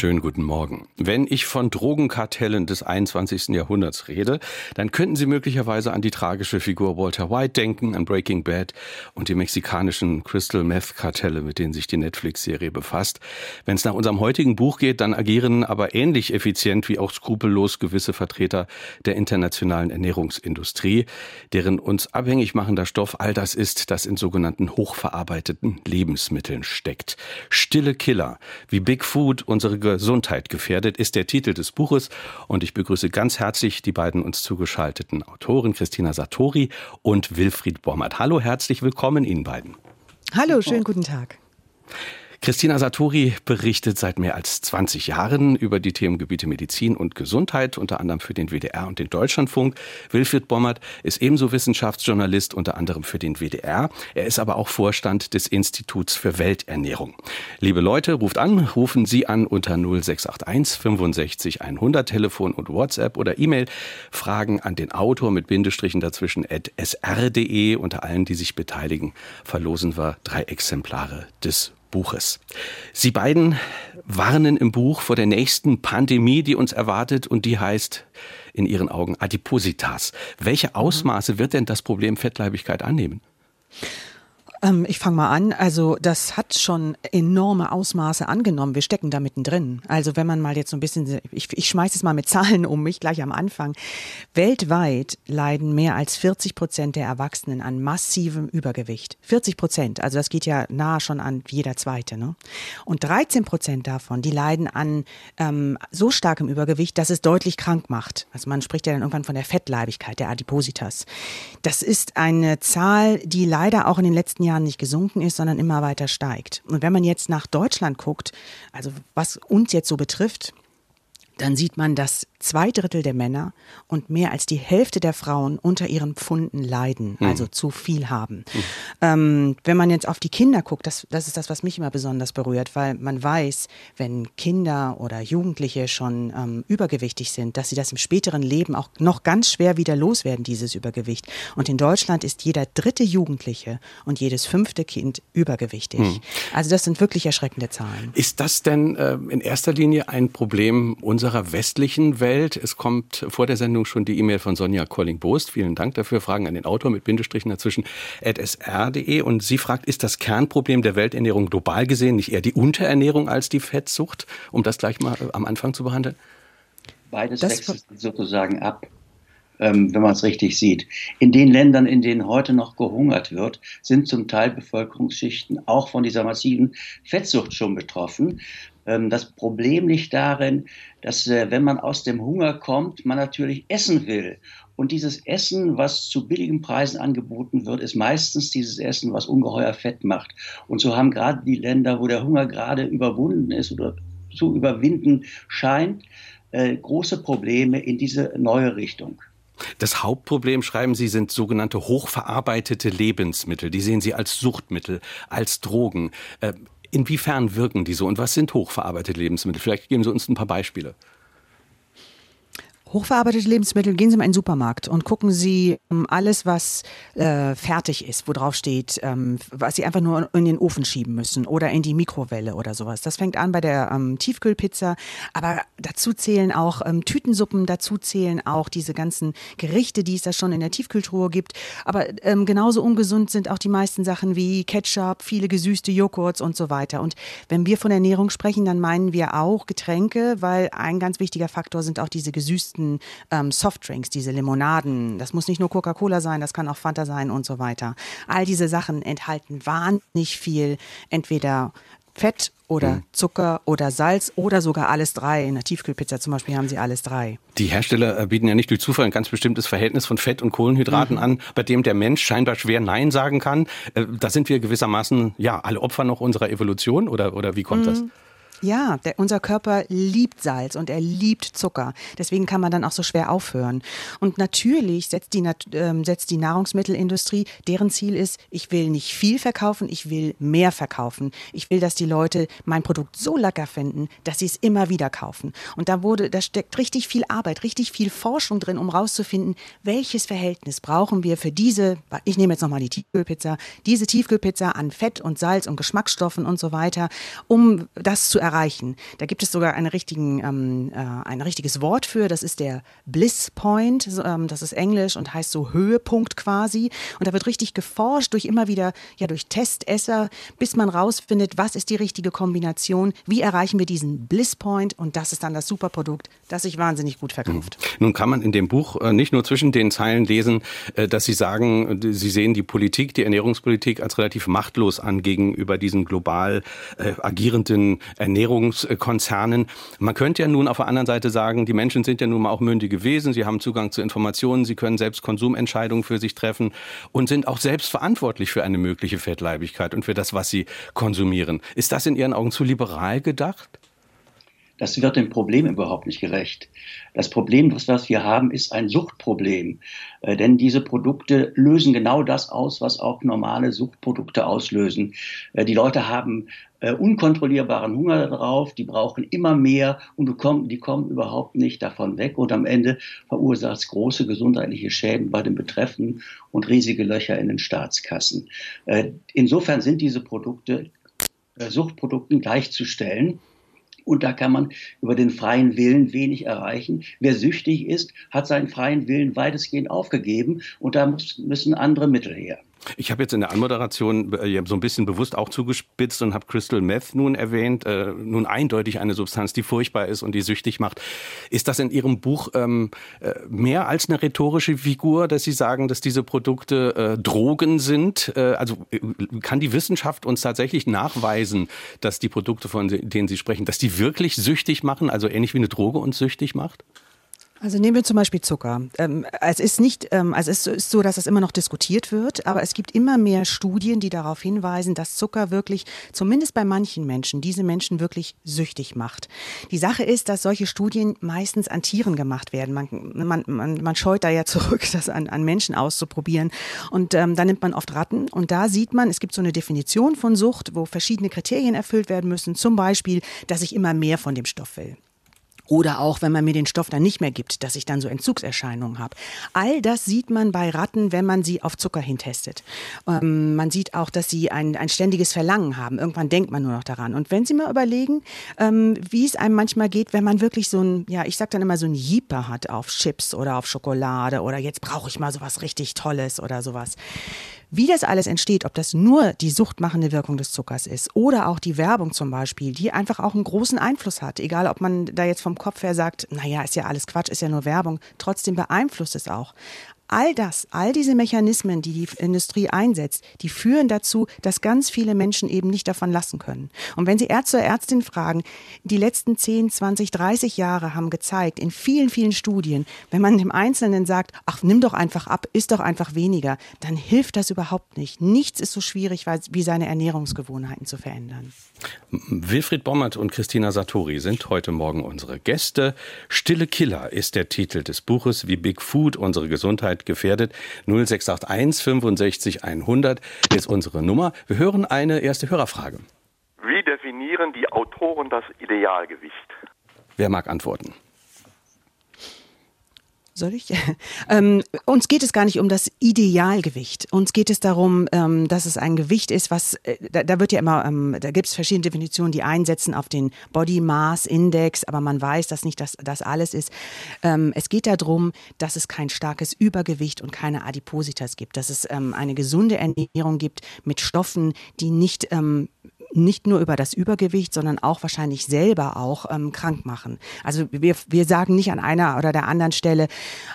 Schönen guten Morgen. Wenn ich von Drogenkartellen des 21. Jahrhunderts rede, dann könnten Sie möglicherweise an die tragische Figur Walter White denken, an Breaking Bad und die mexikanischen Crystal Meth Kartelle, mit denen sich die Netflix-Serie befasst. Wenn es nach unserem heutigen Buch geht, dann agieren aber ähnlich effizient wie auch skrupellos gewisse Vertreter der internationalen Ernährungsindustrie, deren uns abhängig machender Stoff all das ist, das in sogenannten hochverarbeiteten Lebensmitteln steckt. Stille Killer, wie Big Food unsere Gesundheit gefährdet, ist der Titel des Buches. Und ich begrüße ganz herzlich die beiden uns zugeschalteten Autoren, Christina Satori und Wilfried Bommert. Hallo, herzlich willkommen Ihnen beiden. Hallo, schönen guten Tag. Christina Satori berichtet seit mehr als 20 Jahren über die Themengebiete Medizin und Gesundheit, unter anderem für den WDR und den Deutschlandfunk. Wilfried Bommert ist ebenso Wissenschaftsjournalist, unter anderem für den WDR. Er ist aber auch Vorstand des Instituts für Welternährung. Liebe Leute, ruft an, rufen Sie an unter 0681 65 100 Telefon und WhatsApp oder E-Mail. Fragen an den Autor mit Bindestrichen dazwischen at sr.de. Unter allen, die sich beteiligen, verlosen wir drei Exemplare des Buches. Sie beiden warnen im Buch vor der nächsten Pandemie, die uns erwartet und die heißt in Ihren Augen Adipositas. Welche Ausmaße wird denn das Problem Fettleibigkeit annehmen? Ähm, ich fange mal an. Also das hat schon enorme Ausmaße angenommen. Wir stecken da mittendrin. Also wenn man mal jetzt so ein bisschen, ich, ich schmeiße es mal mit Zahlen um mich gleich am Anfang. Weltweit leiden mehr als 40 Prozent der Erwachsenen an massivem Übergewicht. 40 Prozent, also das geht ja nahe schon an jeder Zweite. Ne? Und 13 Prozent davon, die leiden an ähm, so starkem Übergewicht, dass es deutlich krank macht. Also man spricht ja dann irgendwann von der Fettleibigkeit, der Adipositas. Das ist eine Zahl, die leider auch in den letzten Jahren Jahren nicht gesunken ist, sondern immer weiter steigt. Und wenn man jetzt nach Deutschland guckt, also was uns jetzt so betrifft, dann sieht man, dass zwei Drittel der Männer und mehr als die Hälfte der Frauen unter ihren Pfunden leiden, mhm. also zu viel haben. Mhm. Ähm, wenn man jetzt auf die Kinder guckt, das, das ist das, was mich immer besonders berührt, weil man weiß, wenn Kinder oder Jugendliche schon ähm, übergewichtig sind, dass sie das im späteren Leben auch noch ganz schwer wieder loswerden, dieses Übergewicht. Und in Deutschland ist jeder dritte Jugendliche und jedes fünfte Kind übergewichtig. Mhm. Also das sind wirklich erschreckende Zahlen. Ist das denn äh, in erster Linie ein Problem unserer westlichen Welt? Es kommt vor der Sendung schon die E-Mail von Sonja Colling-Bost. Vielen Dank dafür. Fragen an den Autor mit Bindestrichen dazwischen at sr.de. Und sie fragt, ist das Kernproblem der Welternährung global gesehen nicht eher die Unterernährung als die Fettsucht? Um das gleich mal am Anfang zu behandeln. Beides das wechselt sozusagen ab ähm, wenn man es richtig sieht. In den Ländern, in denen heute noch gehungert wird, sind zum Teil Bevölkerungsschichten auch von dieser massiven Fettsucht schon betroffen. Ähm, das Problem liegt darin, dass äh, wenn man aus dem Hunger kommt, man natürlich essen will. Und dieses Essen, was zu billigen Preisen angeboten wird, ist meistens dieses Essen, was ungeheuer Fett macht. Und so haben gerade die Länder, wo der Hunger gerade überwunden ist oder zu überwinden scheint, äh, große Probleme in diese neue Richtung. Das Hauptproblem, schreiben Sie, sind sogenannte hochverarbeitete Lebensmittel. Die sehen Sie als Suchtmittel, als Drogen. Inwiefern wirken die so und was sind hochverarbeitete Lebensmittel? Vielleicht geben Sie uns ein paar Beispiele. Hochverarbeitete Lebensmittel, gehen Sie mal in den Supermarkt und gucken Sie ähm, alles, was äh, fertig ist, wo drauf steht, ähm, was Sie einfach nur in den Ofen schieben müssen oder in die Mikrowelle oder sowas. Das fängt an bei der ähm, Tiefkühlpizza, aber dazu zählen auch ähm, Tütensuppen, dazu zählen auch diese ganzen Gerichte, die es da schon in der Tiefkühltruhe gibt. Aber ähm, genauso ungesund sind auch die meisten Sachen wie Ketchup, viele gesüßte Joghurts und so weiter. Und wenn wir von Ernährung sprechen, dann meinen wir auch Getränke, weil ein ganz wichtiger Faktor sind auch diese gesüßten gesüßten ähm, Softdrinks, diese Limonaden. Das muss nicht nur Coca-Cola sein, das kann auch Fanta sein und so weiter. All diese Sachen enthalten wahnsinnig viel entweder Fett oder mhm. Zucker oder Salz oder sogar alles drei. In der Tiefkühlpizza zum Beispiel haben sie alles drei. Die Hersteller äh, bieten ja nicht durch Zufall ein ganz bestimmtes Verhältnis von Fett und Kohlenhydraten mhm. an, bei dem der Mensch scheinbar schwer Nein sagen kann. Äh, da sind wir gewissermaßen ja alle Opfer noch unserer Evolution oder, oder wie kommt mhm. das? Ja, der, unser Körper liebt Salz und er liebt Zucker. Deswegen kann man dann auch so schwer aufhören. Und natürlich setzt die, äh, setzt die Nahrungsmittelindustrie, deren Ziel ist, ich will nicht viel verkaufen, ich will mehr verkaufen. Ich will, dass die Leute mein Produkt so lecker finden, dass sie es immer wieder kaufen. Und da wurde, da steckt richtig viel Arbeit, richtig viel Forschung drin, um rauszufinden, welches Verhältnis brauchen wir für diese, ich nehme jetzt nochmal die Tiefkühlpizza, diese Tiefkühlpizza an Fett und Salz und Geschmacksstoffen und so weiter, um das zu erreichen. Da gibt es sogar einen richtigen, ähm, äh, ein richtiges Wort für, das ist der Bliss Point, ähm, das ist Englisch und heißt so Höhepunkt quasi. Und da wird richtig geforscht durch immer wieder, ja, durch Testesser, bis man rausfindet, was ist die richtige Kombination, wie erreichen wir diesen Bliss Point und das ist dann das Superprodukt, das sich wahnsinnig gut verkauft. Mhm. Nun kann man in dem Buch äh, nicht nur zwischen den Zeilen lesen, äh, dass Sie sagen, Sie sehen die Politik, die Ernährungspolitik als relativ machtlos an gegenüber diesen global äh, agierenden Ernährungskonzernen. Man könnte ja nun auf der anderen Seite sagen, die Menschen sind ja nun mal auch mündige Wesen, sie haben Zugang zu Informationen, sie können selbst Konsumentscheidungen für sich treffen und sind auch selbst verantwortlich für eine mögliche Fettleibigkeit und für das, was sie konsumieren. Ist das in Ihren Augen zu liberal gedacht? Das wird dem Problem überhaupt nicht gerecht. Das Problem, was wir haben, ist ein Suchtproblem. Äh, denn diese Produkte lösen genau das aus, was auch normale Suchtprodukte auslösen. Äh, die Leute haben äh, unkontrollierbaren Hunger darauf, die brauchen immer mehr und die kommen überhaupt nicht davon weg. Und am Ende verursacht es große gesundheitliche Schäden bei den Betreffenden und riesige Löcher in den Staatskassen. Äh, insofern sind diese Produkte äh, Suchtprodukten gleichzustellen. Und da kann man über den freien Willen wenig erreichen. Wer süchtig ist, hat seinen freien Willen weitestgehend aufgegeben und da müssen andere Mittel her. Ich habe jetzt in der Anmoderation äh, so ein bisschen bewusst auch zugespitzt und habe Crystal Meth nun erwähnt. Äh, nun eindeutig eine Substanz, die furchtbar ist und die süchtig macht. Ist das in Ihrem Buch ähm, äh, mehr als eine rhetorische Figur, dass Sie sagen, dass diese Produkte äh, Drogen sind? Äh, also äh, kann die Wissenschaft uns tatsächlich nachweisen, dass die Produkte, von denen Sie sprechen, dass die wirklich süchtig machen, also ähnlich wie eine Droge uns süchtig macht? Also nehmen wir zum Beispiel Zucker. Ähm, es ist nicht, ähm, also es ist so, dass es immer noch diskutiert wird, aber es gibt immer mehr Studien, die darauf hinweisen, dass Zucker wirklich, zumindest bei manchen Menschen, diese Menschen wirklich süchtig macht. Die Sache ist, dass solche Studien meistens an Tieren gemacht werden. Man, man, man, man scheut da ja zurück, das an, an Menschen auszuprobieren. Und ähm, da nimmt man oft Ratten und da sieht man, es gibt so eine Definition von Sucht, wo verschiedene Kriterien erfüllt werden müssen. Zum Beispiel, dass ich immer mehr von dem Stoff will. Oder auch, wenn man mir den Stoff dann nicht mehr gibt, dass ich dann so Entzugserscheinungen habe. All das sieht man bei Ratten, wenn man sie auf Zucker hintestet. Ähm, man sieht auch, dass sie ein, ein ständiges Verlangen haben. Irgendwann denkt man nur noch daran. Und wenn Sie mal überlegen, ähm, wie es einem manchmal geht, wenn man wirklich so ein, ja, ich sag dann immer so ein Jeeper hat auf Chips oder auf Schokolade oder jetzt brauche ich mal sowas richtig Tolles oder sowas. Wie das alles entsteht, ob das nur die suchtmachende Wirkung des Zuckers ist oder auch die Werbung zum Beispiel, die einfach auch einen großen Einfluss hat. Egal, ob man da jetzt vom Kopf her sagt, naja, ist ja alles Quatsch, ist ja nur Werbung. Trotzdem beeinflusst es auch. All das, all diese Mechanismen, die die Industrie einsetzt, die führen dazu, dass ganz viele Menschen eben nicht davon lassen können. Und wenn Sie Ärzte oder Ärztin fragen, die letzten 10, 20, 30 Jahre haben gezeigt, in vielen, vielen Studien, wenn man dem Einzelnen sagt, ach, nimm doch einfach ab, isst doch einfach weniger, dann hilft das überhaupt nicht. Nichts ist so schwierig, wie seine Ernährungsgewohnheiten zu verändern. Wilfried Bommert und Christina Satori sind heute Morgen unsere Gäste. Stille Killer ist der Titel des Buches, wie Big Food unsere Gesundheit Gesundheit gefährdet. 0681 65 100 ist unsere Nummer. Wir hören eine erste Hörerfrage. Wie definieren die Autoren das Idealgewicht? Wer mag antworten? Soll ich? Ähm, uns geht es gar nicht um das Idealgewicht. Uns geht es darum, ähm, dass es ein Gewicht ist, was, äh, da, da, wird ja immer, ähm, da gibt es verschiedene Definitionen, die einsetzen auf den Body Mass Index, aber man weiß, dass nicht das, das alles ist. Ähm, es geht darum, dass es kein starkes Übergewicht und keine Adipositas gibt, dass es ähm, eine gesunde Ernährung gibt mit Stoffen, die nicht ähm, nicht nur über das Übergewicht, sondern auch wahrscheinlich selber auch ähm, krank machen. Also wir, wir sagen nicht an einer oder der anderen Stelle,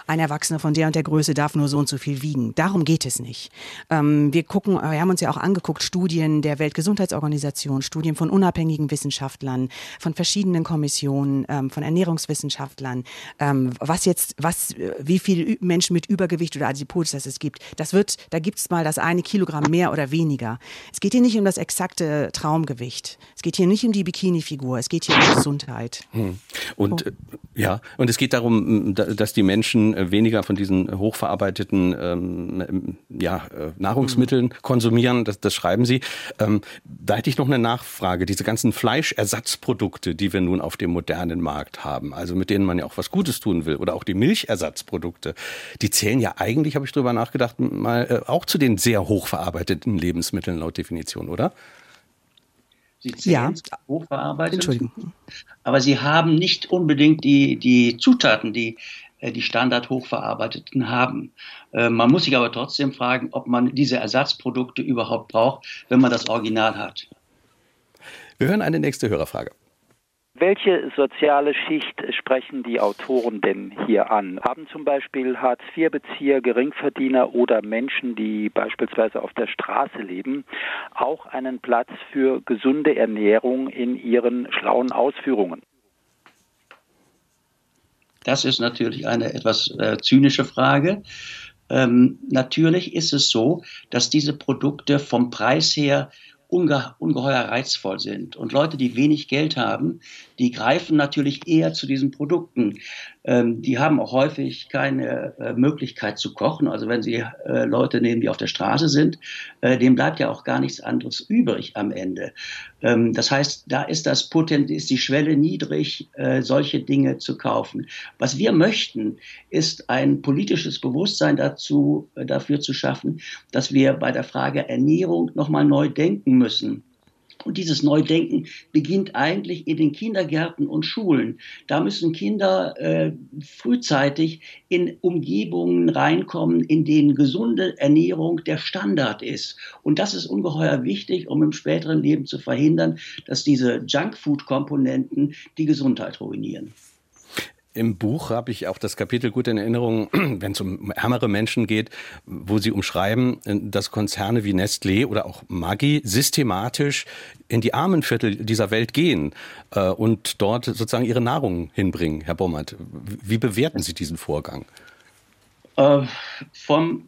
ein Erwachsener von der und der Größe darf nur so und so viel wiegen. Darum geht es nicht. Ähm, wir gucken, wir haben uns ja auch angeguckt, Studien der Weltgesundheitsorganisation, Studien von unabhängigen Wissenschaftlern, von verschiedenen Kommissionen, ähm, von Ernährungswissenschaftlern, ähm, was jetzt, was, wie viele Menschen mit Übergewicht oder Adipositas es gibt. Das wird, da gibt es mal das eine Kilogramm mehr oder weniger. Es geht hier nicht um das exakte Traumgewicht. Es geht hier nicht um die Bikini-Figur, es geht hier um Gesundheit. Hm. Und oh. ja, und es geht darum, dass die Menschen äh, weniger von diesen hochverarbeiteten ähm, ja, äh, Nahrungsmitteln hm. konsumieren. Das, das schreiben Sie. Ähm, da hätte ich noch eine Nachfrage. Diese ganzen Fleischersatzprodukte, die wir nun auf dem modernen Markt haben, also mit denen man ja auch was Gutes tun will, oder auch die Milchersatzprodukte, die zählen ja eigentlich, habe ich drüber nachgedacht, mal äh, auch zu den sehr hochverarbeiteten Lebensmitteln laut Definition, oder? Sie zählen ja. hochverarbeitet. Entschuldigung. Aber sie haben nicht unbedingt die, die Zutaten, die äh, die Standard hochverarbeiteten haben. Äh, man muss sich aber trotzdem fragen, ob man diese Ersatzprodukte überhaupt braucht, wenn man das Original hat. Wir hören eine nächste Hörerfrage. Welche soziale Schicht sprechen die Autoren denn hier an? Haben zum Beispiel Hartz-IV-Bezieher, Geringverdiener oder Menschen, die beispielsweise auf der Straße leben, auch einen Platz für gesunde Ernährung in ihren schlauen Ausführungen? Das ist natürlich eine etwas äh, zynische Frage. Ähm, natürlich ist es so, dass diese Produkte vom Preis her unge ungeheuer reizvoll sind. Und Leute, die wenig Geld haben, die greifen natürlich eher zu diesen Produkten. Ähm, die haben auch häufig keine äh, Möglichkeit zu kochen. Also wenn sie äh, Leute nehmen, die auf der Straße sind, äh, dem bleibt ja auch gar nichts anderes übrig am Ende. Ähm, das heißt, da ist das Potent, ist die Schwelle niedrig, äh, solche Dinge zu kaufen. Was wir möchten, ist ein politisches Bewusstsein dazu, äh, dafür zu schaffen, dass wir bei der Frage Ernährung nochmal neu denken müssen. Und dieses Neudenken beginnt eigentlich in den Kindergärten und Schulen. Da müssen Kinder äh, frühzeitig in Umgebungen reinkommen, in denen gesunde Ernährung der Standard ist. Und das ist ungeheuer wichtig, um im späteren Leben zu verhindern, dass diese Junkfood-Komponenten die Gesundheit ruinieren. Im Buch habe ich auch das Kapitel gut in Erinnerung, wenn es um ärmere Menschen geht, wo sie umschreiben, dass Konzerne wie Nestlé oder auch Maggi systematisch in die Armenviertel dieser Welt gehen äh, und dort sozusagen ihre Nahrung hinbringen. Herr Bommert, wie bewerten Sie diesen Vorgang? Äh, vom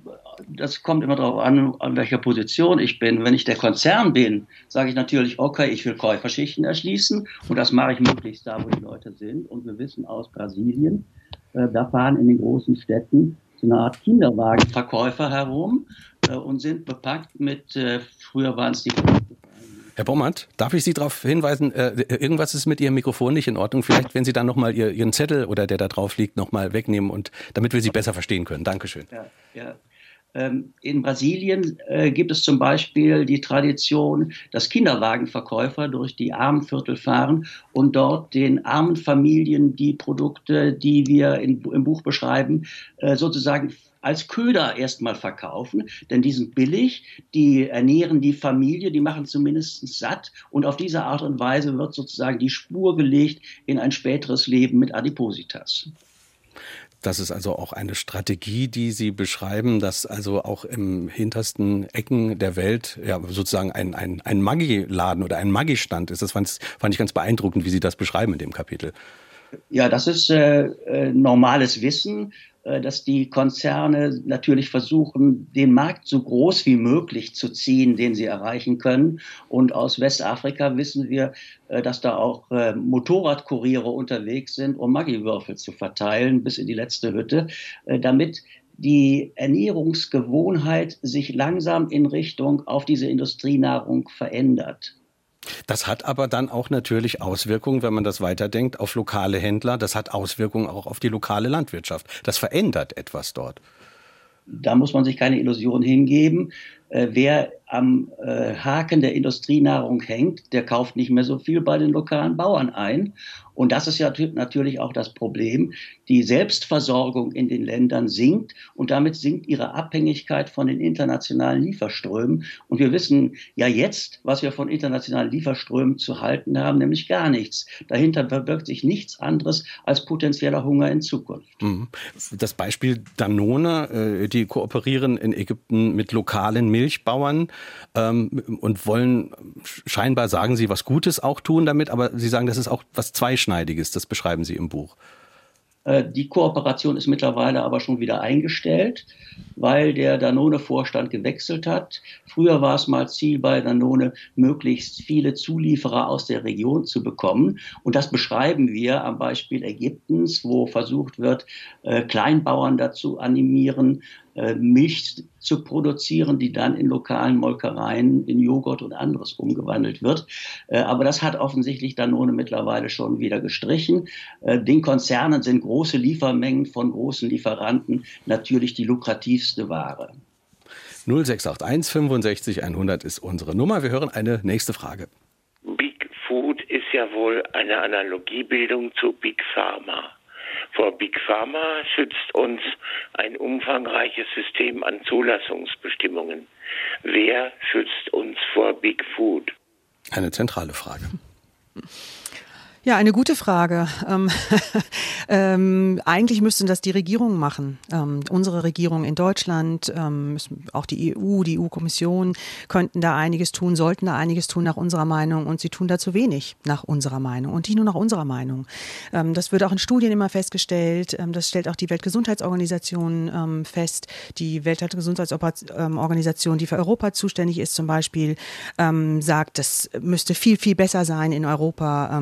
das kommt immer darauf an, an welcher Position ich bin. Wenn ich der Konzern bin, sage ich natürlich, okay, ich will Käuferschichten erschließen und das mache ich möglichst da, wo die Leute sind. Und wir wissen aus Brasilien, äh, da fahren in den großen Städten so eine Art Kinderwagenverkäufer herum äh, und sind bepackt mit, äh, früher waren es die Herr Bommert, darf ich Sie darauf hinweisen, äh, irgendwas ist mit Ihrem Mikrofon nicht in Ordnung. Vielleicht, wenn Sie dann nochmal Ihr, Ihren Zettel oder der da drauf liegt, nochmal wegnehmen und damit wir Sie besser verstehen können. Dankeschön. Ja, ja. Ähm, in Brasilien äh, gibt es zum Beispiel die Tradition, dass Kinderwagenverkäufer durch die Armenviertel fahren und dort den armen Familien die Produkte, die wir im Buch beschreiben, äh, sozusagen als Köder erstmal verkaufen, denn die sind billig, die ernähren die Familie, die machen zumindest satt und auf diese Art und Weise wird sozusagen die Spur gelegt in ein späteres Leben mit Adipositas. Das ist also auch eine Strategie, die Sie beschreiben, dass also auch im hintersten Ecken der Welt ja sozusagen ein, ein, ein Maggi-Laden oder ein Maggi-Stand ist. Das fand, fand ich ganz beeindruckend, wie Sie das beschreiben in dem Kapitel. Ja, das ist äh, äh normales Wissen. Äh, dass die Konzerne natürlich versuchen, den Markt so groß wie möglich zu ziehen, den sie erreichen können. Und aus Westafrika wissen wir, äh, dass da auch äh, Motorradkuriere unterwegs sind, um Maggi-Würfel zu verteilen bis in die letzte Hütte, damit die Ernährungsgewohnheit sich langsam in Richtung auf diese Industrienahrung verändert. Das hat aber dann auch natürlich Auswirkungen, wenn man das weiterdenkt, auf lokale Händler. Das hat Auswirkungen auch auf die lokale Landwirtschaft. Das verändert etwas dort. Da muss man sich keine Illusion hingeben. Äh, wer am äh, Haken der Industrienahrung hängt, der kauft nicht mehr so viel bei den lokalen Bauern ein. Und das ist ja natürlich auch das Problem. Die Selbstversorgung in den Ländern sinkt und damit sinkt ihre Abhängigkeit von den internationalen Lieferströmen. Und wir wissen ja jetzt, was wir von internationalen Lieferströmen zu halten haben, nämlich gar nichts. Dahinter verbirgt sich nichts anderes als potenzieller Hunger in Zukunft. Mhm. Das Beispiel Danone, äh, die kooperieren in Ägypten mit lokalen Milchbauern ähm, und wollen scheinbar, sagen sie, was Gutes auch tun damit, aber sie sagen, das ist auch was Zweischneidiges, das beschreiben sie im Buch. Äh, die Kooperation ist mittlerweile aber schon wieder eingestellt, weil der Danone-Vorstand gewechselt hat. Früher war es mal Ziel bei Danone, möglichst viele Zulieferer aus der Region zu bekommen. Und das beschreiben wir am Beispiel Ägyptens, wo versucht wird, äh, Kleinbauern dazu animieren, Milch zu produzieren, die dann in lokalen Molkereien in Joghurt und anderes umgewandelt wird. Äh, aber das hat offensichtlich Danone mittlerweile schon wieder gestrichen. Äh, den Konzernen sind große Liefermengen von großen Lieferanten natürlich die lukrativste Ware. 0681 65 100 ist unsere Nummer. Wir hören eine nächste Frage. Big Food ist ja wohl eine Analogiebildung zu Big Pharma. Vor Big Pharma schützt uns ein umfangreiches System an Zulassungsbestimmungen. Wer schützt uns vor Big Food? Eine zentrale Frage. Ja, eine gute Frage. Ähm, ähm, eigentlich müssten das die Regierungen machen. Ähm, unsere Regierung in Deutschland, ähm, auch die EU, die EU-Kommission könnten da einiges tun, sollten da einiges tun nach unserer Meinung und sie tun da zu wenig nach unserer Meinung und nicht nur nach unserer Meinung. Ähm, das wird auch in Studien immer festgestellt. Ähm, das stellt auch die Weltgesundheitsorganisation fest. Die Weltgesundheitsorganisation, die für Europa zuständig ist, zum Beispiel, sagt, das müsste viel, viel besser sein in Europa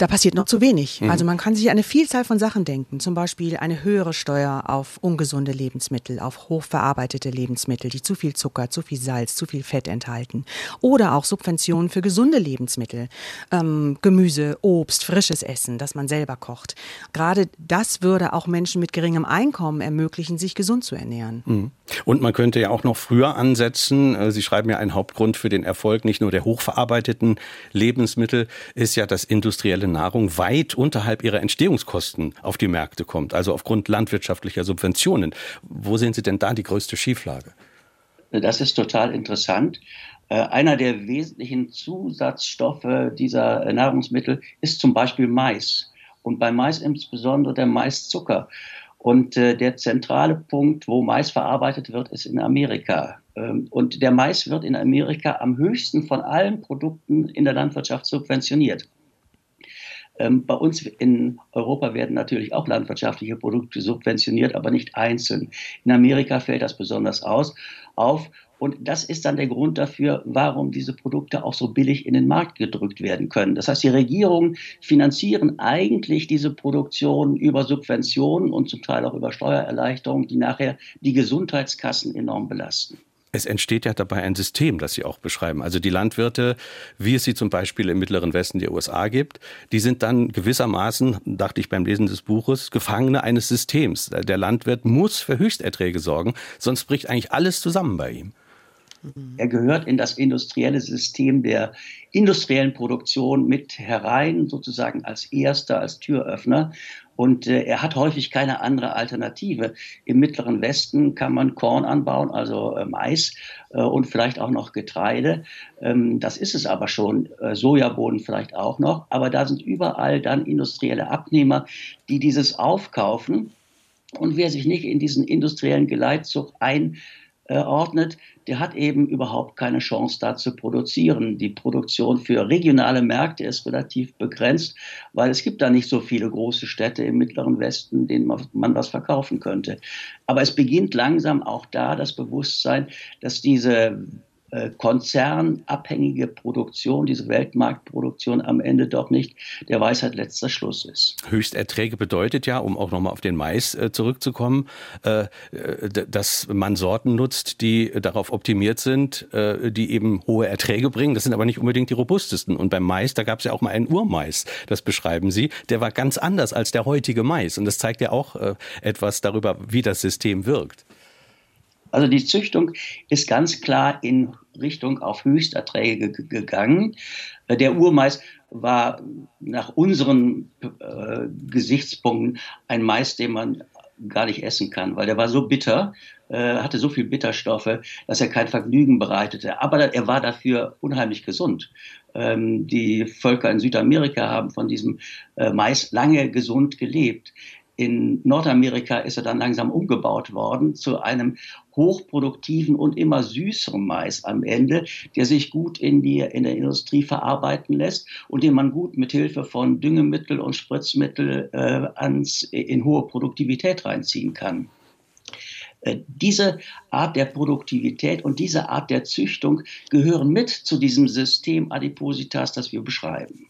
da passiert noch zu wenig. Mhm. Also man kann sich eine Vielzahl von Sachen denken, zum Beispiel eine höhere Steuer auf ungesunde Lebensmittel, auf hochverarbeitete Lebensmittel, die zu viel Zucker, zu viel Salz, zu viel Fett enthalten. Oder auch Subventionen für gesunde Lebensmittel, ähm, Gemüse, Obst, frisches Essen, das man selber kocht. Gerade das würde auch Menschen mit geringem Einkommen ermöglichen, sich gesund zu ernähren. Mhm. Und man könnte ja auch noch früher ansetzen. Äh, Sie schreiben ja, ein Hauptgrund für den Erfolg nicht nur der hochverarbeiteten Lebensmittel ist ja das industrielle Nahrung weit unterhalb ihrer Entstehungskosten auf die Märkte kommt, also aufgrund landwirtschaftlicher Subventionen. Wo sehen Sie denn da die größte Schieflage? Das ist total interessant. Äh, einer der wesentlichen Zusatzstoffe dieser Nahrungsmittel ist zum Beispiel Mais. Und bei Mais insbesondere der Maiszucker. Und äh, der zentrale Punkt, wo Mais verarbeitet wird, ist in Amerika. Ähm, und der Mais wird in Amerika am höchsten von allen Produkten in der Landwirtschaft subventioniert. Ähm, bei uns in Europa werden natürlich auch landwirtschaftliche Produkte subventioniert, aber nicht einzeln. In Amerika fällt das besonders aus, auf. Und das ist dann der Grund dafür, warum diese Produkte auch so billig in den Markt gedrückt werden können. Das heißt, die Regierungen finanzieren eigentlich diese Produktion über Subventionen und zum Teil auch über Steuererleichterungen, die nachher die Gesundheitskassen enorm belasten. Es entsteht ja dabei ein System, das Sie auch beschreiben. Also die Landwirte, wie es sie zum Beispiel im Mittleren Westen der USA gibt, die sind dann gewissermaßen, dachte ich beim Lesen des Buches, Gefangene eines Systems. Der Landwirt muss für Höchsterträge sorgen, sonst bricht eigentlich alles zusammen bei ihm. Er gehört in das industrielle System der industriellen Produktion mit herein, sozusagen als erster, als Türöffner. Und äh, er hat häufig keine andere Alternative. Im Mittleren Westen kann man Korn anbauen, also äh, Mais äh, und vielleicht auch noch Getreide. Ähm, das ist es aber schon. Äh, Sojabohnen vielleicht auch noch. Aber da sind überall dann industrielle Abnehmer, die dieses aufkaufen. Und wer sich nicht in diesen industriellen Geleitzug ein ordnet, der hat eben überhaupt keine Chance da zu produzieren. Die Produktion für regionale Märkte ist relativ begrenzt, weil es gibt da nicht so viele große Städte im Mittleren Westen, denen man was verkaufen könnte. Aber es beginnt langsam auch da das Bewusstsein, dass diese äh, konzernabhängige Produktion, diese Weltmarktproduktion am Ende doch nicht der Weisheit letzter Schluss ist. Höchsterträge bedeutet ja, um auch nochmal auf den Mais äh, zurückzukommen, äh, dass man Sorten nutzt, die darauf optimiert sind, die eben hohe Erträge bringen. Das sind aber nicht unbedingt die robustesten. Und beim Mais, da gab es ja auch mal einen Urmais, das beschreiben Sie, der war ganz anders als der heutige Mais. Und das zeigt ja auch etwas darüber, wie das System wirkt. Also die Züchtung ist ganz klar in Richtung auf Höchsterträge gegangen. Äh, der Urmais war nach unseren äh, Gesichtspunkten ein Mais, den man gar nicht essen kann, weil der war so bitter, äh, hatte so viel Bitterstoffe, dass er kein Vergnügen bereitete. Aber er war dafür unheimlich gesund. Ähm, die Völker in Südamerika haben von diesem äh, Mais lange gesund gelebt. In Nordamerika ist er dann langsam umgebaut worden zu einem hochproduktiven und immer süßeren Mais am Ende, der sich gut in, die, in der Industrie verarbeiten lässt und den man gut mit Hilfe von Düngemittel und Spritzmittel äh, ans, in hohe Produktivität reinziehen kann. Äh, diese Art der Produktivität und diese Art der Züchtung gehören mit zu diesem System Adipositas, das wir beschreiben.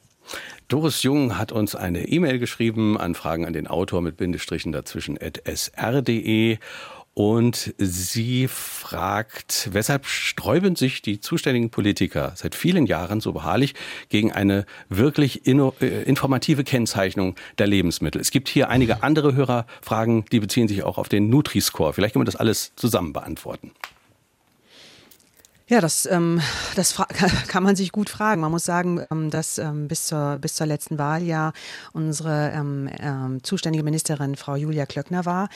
Doris Jung hat uns eine E-Mail geschrieben, Anfragen an den Autor mit Bindestrichen dazwischen at sr.de und sie fragt, weshalb sträuben sich die zuständigen Politiker seit vielen Jahren so beharrlich gegen eine wirklich äh, informative Kennzeichnung der Lebensmittel? Es gibt hier einige andere Hörerfragen, die beziehen sich auch auf den Nutri-Score. Vielleicht können wir das alles zusammen beantworten. Ja, das, ähm, das kann man sich gut fragen. Man muss sagen, ähm, dass ähm, bis, zur, bis zur letzten Wahl ja unsere ähm, ähm, zuständige Ministerin Frau Julia Klöckner war.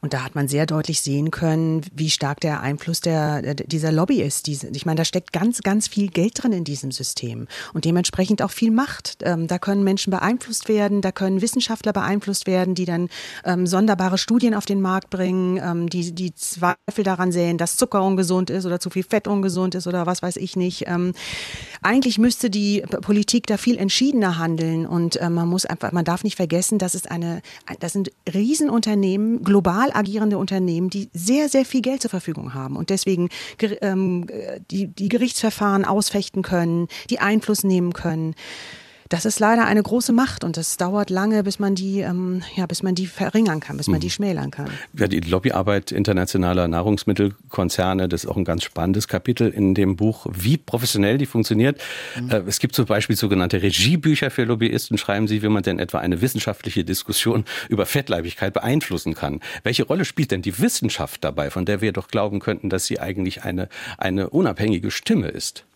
Und da hat man sehr deutlich sehen können, wie stark der Einfluss der, dieser Lobby ist. Diese, ich meine, da steckt ganz, ganz viel Geld drin in diesem System und dementsprechend auch viel Macht. Ähm, da können Menschen beeinflusst werden, da können Wissenschaftler beeinflusst werden, die dann ähm, sonderbare Studien auf den Markt bringen, ähm, die, die Zweifel daran sehen, dass Zucker ungesund ist oder zu viel Fett ungesund ungesund ist oder was weiß ich nicht. Ähm, eigentlich müsste die Politik da viel entschiedener handeln und äh, man muss einfach, man darf nicht vergessen, dass es eine, das sind Riesenunternehmen, global agierende Unternehmen, die sehr, sehr viel Geld zur Verfügung haben und deswegen ähm, die, die Gerichtsverfahren ausfechten können, die Einfluss nehmen können das ist leider eine große Macht und es dauert lange, bis man die, ähm, ja, bis man die verringern kann, bis man die mhm. schmälern kann. Ja, die Lobbyarbeit internationaler Nahrungsmittelkonzerne, das ist auch ein ganz spannendes Kapitel in dem Buch, wie professionell die funktioniert. Mhm. Äh, es gibt zum Beispiel sogenannte Regiebücher für Lobbyisten, schreiben sie, wie man denn etwa eine wissenschaftliche Diskussion über Fettleibigkeit beeinflussen kann. Welche Rolle spielt denn die Wissenschaft dabei, von der wir doch glauben könnten, dass sie eigentlich eine, eine unabhängige Stimme ist?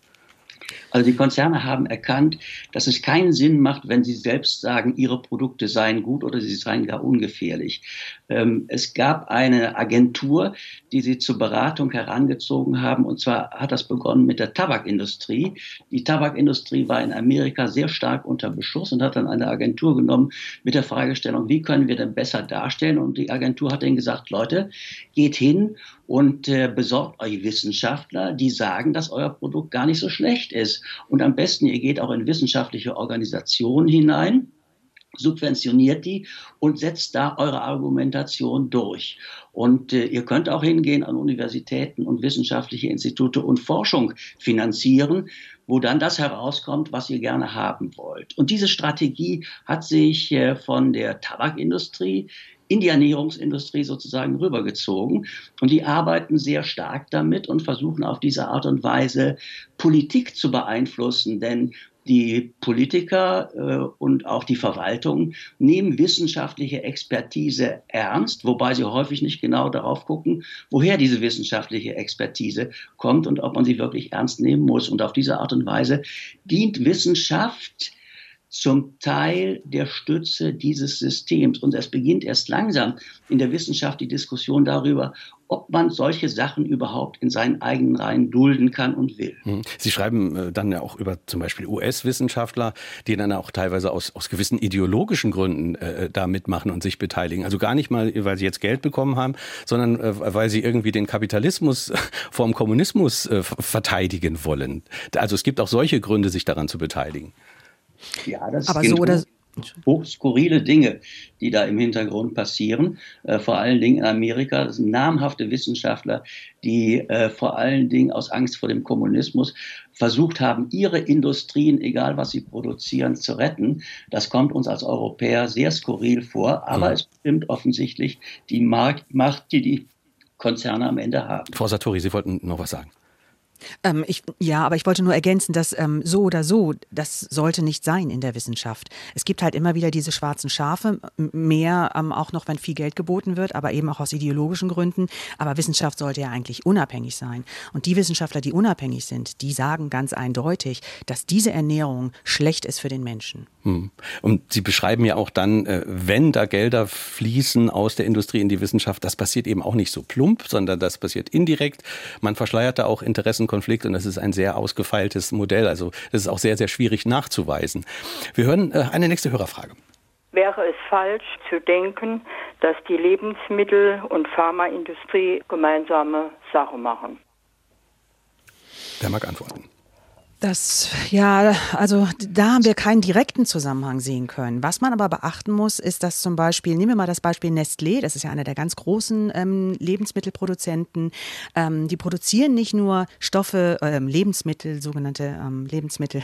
Also die Konzerne haben erkannt, dass es keinen Sinn macht, wenn sie selbst sagen, ihre Produkte seien gut oder sie seien gar ungefährlich. Ähm, es gab eine Agentur, die sie zur Beratung herangezogen haben. Und zwar hat das begonnen mit der Tabakindustrie. Die Tabakindustrie war in Amerika sehr stark unter Beschuss und hat dann eine Agentur genommen mit der Fragestellung, wie können wir denn besser darstellen? Und die Agentur hat dann gesagt, Leute, geht hin und äh, besorgt euch Wissenschaftler, die sagen, dass euer Produkt gar nicht so schlecht ist. Und am besten, ihr geht auch in wissenschaftliche Organisationen hinein subventioniert die und setzt da eure Argumentation durch. Und äh, ihr könnt auch hingehen an Universitäten und wissenschaftliche Institute und Forschung finanzieren, wo dann das herauskommt, was ihr gerne haben wollt. Und diese Strategie hat sich äh, von der Tabakindustrie in die Ernährungsindustrie sozusagen rübergezogen. Und die arbeiten sehr stark damit und versuchen auf diese Art und Weise Politik zu beeinflussen. Denn die Politiker äh, und auch die Verwaltung nehmen wissenschaftliche Expertise ernst, wobei sie häufig nicht genau darauf gucken, woher diese wissenschaftliche Expertise kommt und ob man sie wirklich ernst nehmen muss. Und auf diese Art und Weise dient Wissenschaft zum Teil der Stütze dieses Systems. Und es beginnt erst langsam in der Wissenschaft die Diskussion darüber, ob man solche Sachen überhaupt in seinen eigenen Reihen dulden kann und will. Hm. Sie schreiben äh, dann ja auch über zum Beispiel US-Wissenschaftler, die dann auch teilweise aus, aus gewissen ideologischen Gründen äh, da mitmachen und sich beteiligen. Also gar nicht mal, weil sie jetzt Geld bekommen haben, sondern äh, weil sie irgendwie den Kapitalismus vom Kommunismus äh, verteidigen wollen. Also es gibt auch solche Gründe, sich daran zu beteiligen. Ja, das Aber so oder hochskurrile Dinge, die da im Hintergrund passieren. Äh, vor allen Dingen in Amerika. Das sind namhafte Wissenschaftler, die äh, vor allen Dingen aus Angst vor dem Kommunismus versucht haben, ihre Industrien, egal was sie produzieren, zu retten. Das kommt uns als Europäer sehr skurril vor, aber mhm. es bestimmt offensichtlich die Marktmacht, die die Konzerne am Ende haben. Frau Satori, Sie wollten noch was sagen. Ähm, ich, ja, aber ich wollte nur ergänzen, dass ähm, so oder so, das sollte nicht sein in der Wissenschaft. Es gibt halt immer wieder diese schwarzen Schafe, mehr ähm, auch noch, wenn viel Geld geboten wird, aber eben auch aus ideologischen Gründen. Aber Wissenschaft sollte ja eigentlich unabhängig sein. Und die Wissenschaftler, die unabhängig sind, die sagen ganz eindeutig, dass diese Ernährung schlecht ist für den Menschen. Hm. Und Sie beschreiben ja auch dann, äh, wenn da Gelder fließen aus der Industrie in die Wissenschaft, das passiert eben auch nicht so plump, sondern das passiert indirekt. Man verschleiert da auch Interessen Konflikt und das ist ein sehr ausgefeiltes Modell. Also das ist auch sehr, sehr schwierig nachzuweisen. Wir hören äh, eine nächste Hörerfrage. wäre es falsch zu denken, dass die Lebensmittel- und Pharmaindustrie gemeinsame Sache machen. Wer mag antworten? Das, ja, also da haben wir keinen direkten Zusammenhang sehen können. Was man aber beachten muss, ist, dass zum Beispiel, nehmen wir mal das Beispiel Nestlé, das ist ja einer der ganz großen ähm, Lebensmittelproduzenten, ähm, die produzieren nicht nur Stoffe, ähm, Lebensmittel, sogenannte ähm, Lebensmittel,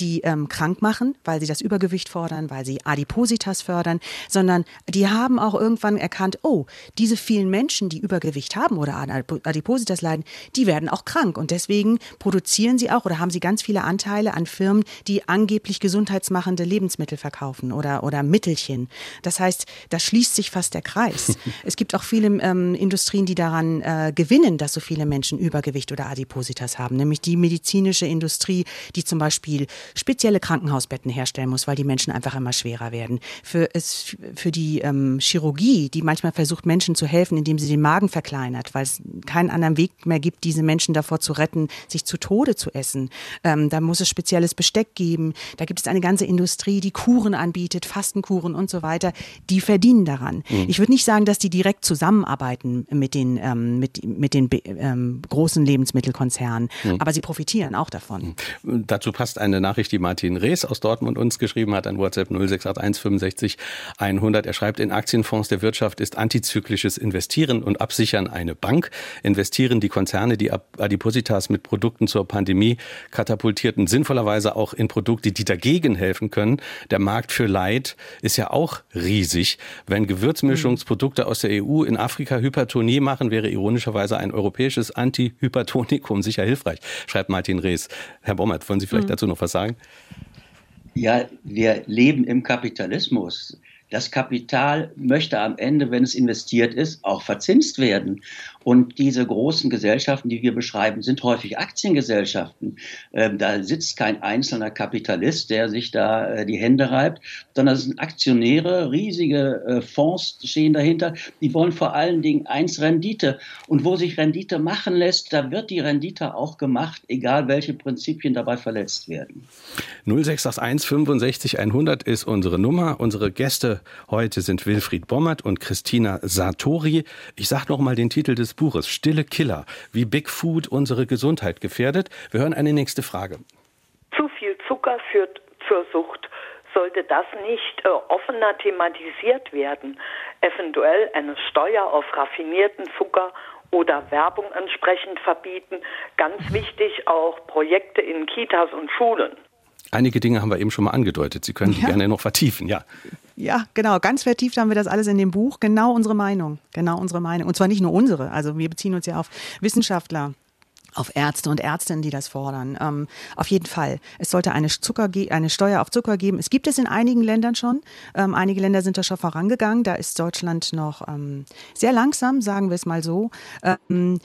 die ähm, krank machen, weil sie das Übergewicht fordern, weil sie Adipositas fördern, sondern die haben auch irgendwann erkannt, oh, diese vielen Menschen, die Übergewicht haben oder Adipositas leiden, die werden auch krank und deswegen produzieren sie auch oder haben sie ganz ganz viele Anteile an Firmen, die angeblich gesundheitsmachende Lebensmittel verkaufen oder, oder Mittelchen. Das heißt, da schließt sich fast der Kreis. es gibt auch viele ähm, Industrien, die daran äh, gewinnen, dass so viele Menschen Übergewicht oder Adipositas haben, nämlich die medizinische Industrie, die zum Beispiel spezielle Krankenhausbetten herstellen muss, weil die Menschen einfach immer schwerer werden. Für, es, für die ähm, Chirurgie, die manchmal versucht, Menschen zu helfen, indem sie den Magen verkleinert, weil es keinen anderen Weg mehr gibt, diese Menschen davor zu retten, sich zu Tode zu essen. Ähm, da muss es spezielles Besteck geben. Da gibt es eine ganze Industrie, die Kuren anbietet, Fastenkuren und so weiter. Die verdienen daran. Mhm. Ich würde nicht sagen, dass die direkt zusammenarbeiten mit den, ähm, mit, mit den ähm, großen Lebensmittelkonzernen, mhm. aber sie profitieren auch davon. Mhm. Dazu passt eine Nachricht, die Martin Rees aus Dortmund uns geschrieben hat an WhatsApp 0681 65 100. Er schreibt, in Aktienfonds der Wirtschaft ist antizyklisches Investieren und Absichern eine Bank. Investieren die Konzerne, die Adipositas mit Produkten zur Pandemie katapultierten, sinnvollerweise auch in Produkte, die dagegen helfen können. Der Markt für Leid ist ja auch riesig. Wenn Gewürzmischungsprodukte aus der EU in Afrika Hypertonie machen, wäre ironischerweise ein europäisches Antihypertonikum sicher hilfreich, schreibt Martin Rees. Herr Bommert, wollen Sie vielleicht mhm. dazu noch was sagen? Ja, wir leben im Kapitalismus. Das Kapital möchte am Ende, wenn es investiert ist, auch verzinst werden. Und diese großen Gesellschaften, die wir beschreiben, sind häufig Aktiengesellschaften. Ähm, da sitzt kein einzelner Kapitalist, der sich da äh, die Hände reibt, sondern es sind Aktionäre, riesige äh, Fonds stehen dahinter. Die wollen vor allen Dingen eins Rendite. Und wo sich Rendite machen lässt, da wird die Rendite auch gemacht, egal welche Prinzipien dabei verletzt werden. 0681 65 100 ist unsere Nummer. Unsere Gäste heute sind Wilfried Bommert und Christina Sartori. Ich sage noch mal den Titel des Buches Stille Killer, wie Big Food unsere Gesundheit gefährdet. Wir hören eine nächste Frage. Zu viel Zucker führt zur Sucht. Sollte das nicht äh, offener thematisiert werden? Eventuell eine Steuer auf raffinierten Zucker oder Werbung entsprechend verbieten. Ganz wichtig auch Projekte in Kitas und Schulen. Einige Dinge haben wir eben schon mal angedeutet. Sie können die ja. gerne noch vertiefen, ja. Ja, genau. Ganz vertieft haben wir das alles in dem Buch. Genau unsere Meinung. Genau unsere Meinung. Und zwar nicht nur unsere. Also wir beziehen uns ja auf Wissenschaftler, auf Ärzte und Ärztinnen, die das fordern. Ähm, auf jeden Fall. Es sollte eine, Zucker eine Steuer auf Zucker geben. Es gibt es in einigen Ländern schon. Ähm, einige Länder sind da schon vorangegangen. Da ist Deutschland noch ähm, sehr langsam, sagen wir es mal so. Ähm,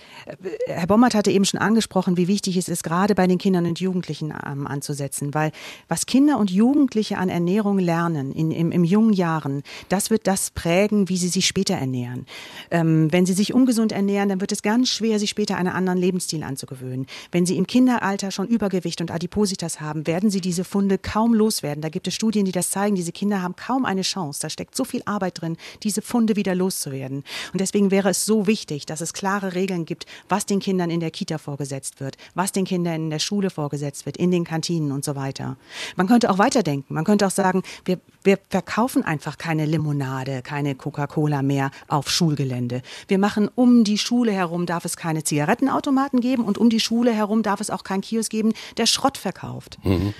Herr Bommert hatte eben schon angesprochen, wie wichtig es ist, gerade bei den Kindern und Jugendlichen ähm, anzusetzen. Weil was Kinder und Jugendliche an Ernährung lernen in, im, im jungen Jahren, das wird das prägen, wie sie sich später ernähren. Ähm, wenn sie sich ungesund ernähren, dann wird es ganz schwer, sich später einen anderen Lebensstil anzusetzen anzugewöhnen. Wenn Sie im Kinderalter schon Übergewicht und Adipositas haben, werden Sie diese Funde kaum loswerden. Da gibt es Studien, die das zeigen. Diese Kinder haben kaum eine Chance. Da steckt so viel Arbeit drin, diese Funde wieder loszuwerden. Und deswegen wäre es so wichtig, dass es klare Regeln gibt, was den Kindern in der Kita vorgesetzt wird, was den Kindern in der Schule vorgesetzt wird, in den Kantinen und so weiter. Man könnte auch weiterdenken. Man könnte auch sagen, wir, wir verkaufen einfach keine Limonade, keine Coca-Cola mehr auf Schulgelände. Wir machen um die Schule herum, darf es keine Zigarettenautomaten geben und um die Schule herum darf es auch keinen Kiosk geben, der Schrott verkauft. Mhm.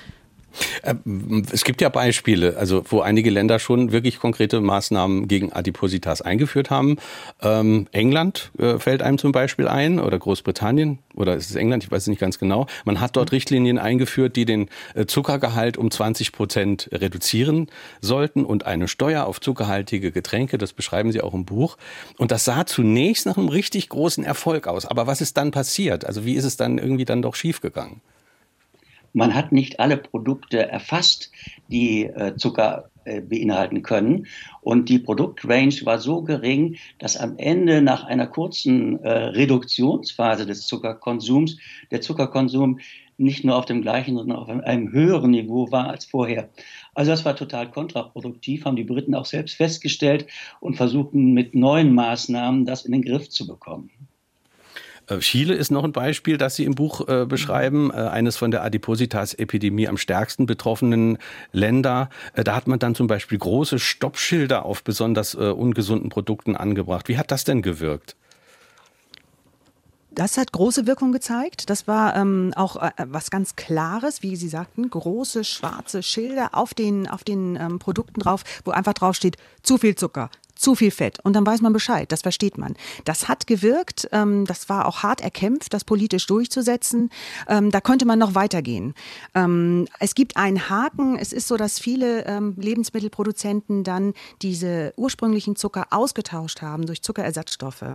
Ähm, es gibt ja Beispiele, also wo einige Länder schon wirklich konkrete Maßnahmen gegen Adipositas eingeführt haben. Ähm, England äh, fällt einem zum Beispiel ein oder Großbritannien oder ist es England, ich weiß es nicht ganz genau. Man hat dort Richtlinien eingeführt, die den äh, Zuckergehalt um 20 Prozent reduzieren sollten und eine Steuer auf zuckerhaltige Getränke, das beschreiben Sie auch im Buch. Und das sah zunächst nach einem richtig großen Erfolg aus. Aber was ist dann passiert? Also wie ist es dann irgendwie dann doch schiefgegangen? Man hat nicht alle Produkte erfasst, die äh, Zucker äh, beinhalten können. Und die Produktrange war so gering, dass am Ende nach einer kurzen äh, Reduktionsphase des Zuckerkonsums der Zuckerkonsum nicht nur auf dem gleichen, sondern auf einem höheren Niveau war als vorher. Also das war total kontraproduktiv, haben die Briten auch selbst festgestellt und versuchten mit neuen Maßnahmen das in den Griff zu bekommen. Äh, Chile ist noch ein Beispiel, das Sie im Buch äh, beschreiben, äh, eines von der Adipositas-Epidemie am stärksten betroffenen Länder. Äh, da hat man dann zum Beispiel große Stoppschilder auf besonders äh, ungesunden Produkten angebracht. Wie hat das denn gewirkt? Das hat große Wirkung gezeigt. Das war ähm, auch äh, was ganz Klares, wie Sie sagten, große schwarze Schilder auf den, auf den ähm, Produkten drauf, wo einfach drauf steht, zu viel Zucker, zu viel Fett. Und dann weiß man Bescheid, das versteht man. Das hat gewirkt, ähm, das war auch hart erkämpft, das politisch durchzusetzen. Ähm, da könnte man noch weitergehen. Ähm, es gibt einen Haken. Es ist so, dass viele ähm, Lebensmittelproduzenten dann diese ursprünglichen Zucker ausgetauscht haben durch Zuckerersatzstoffe.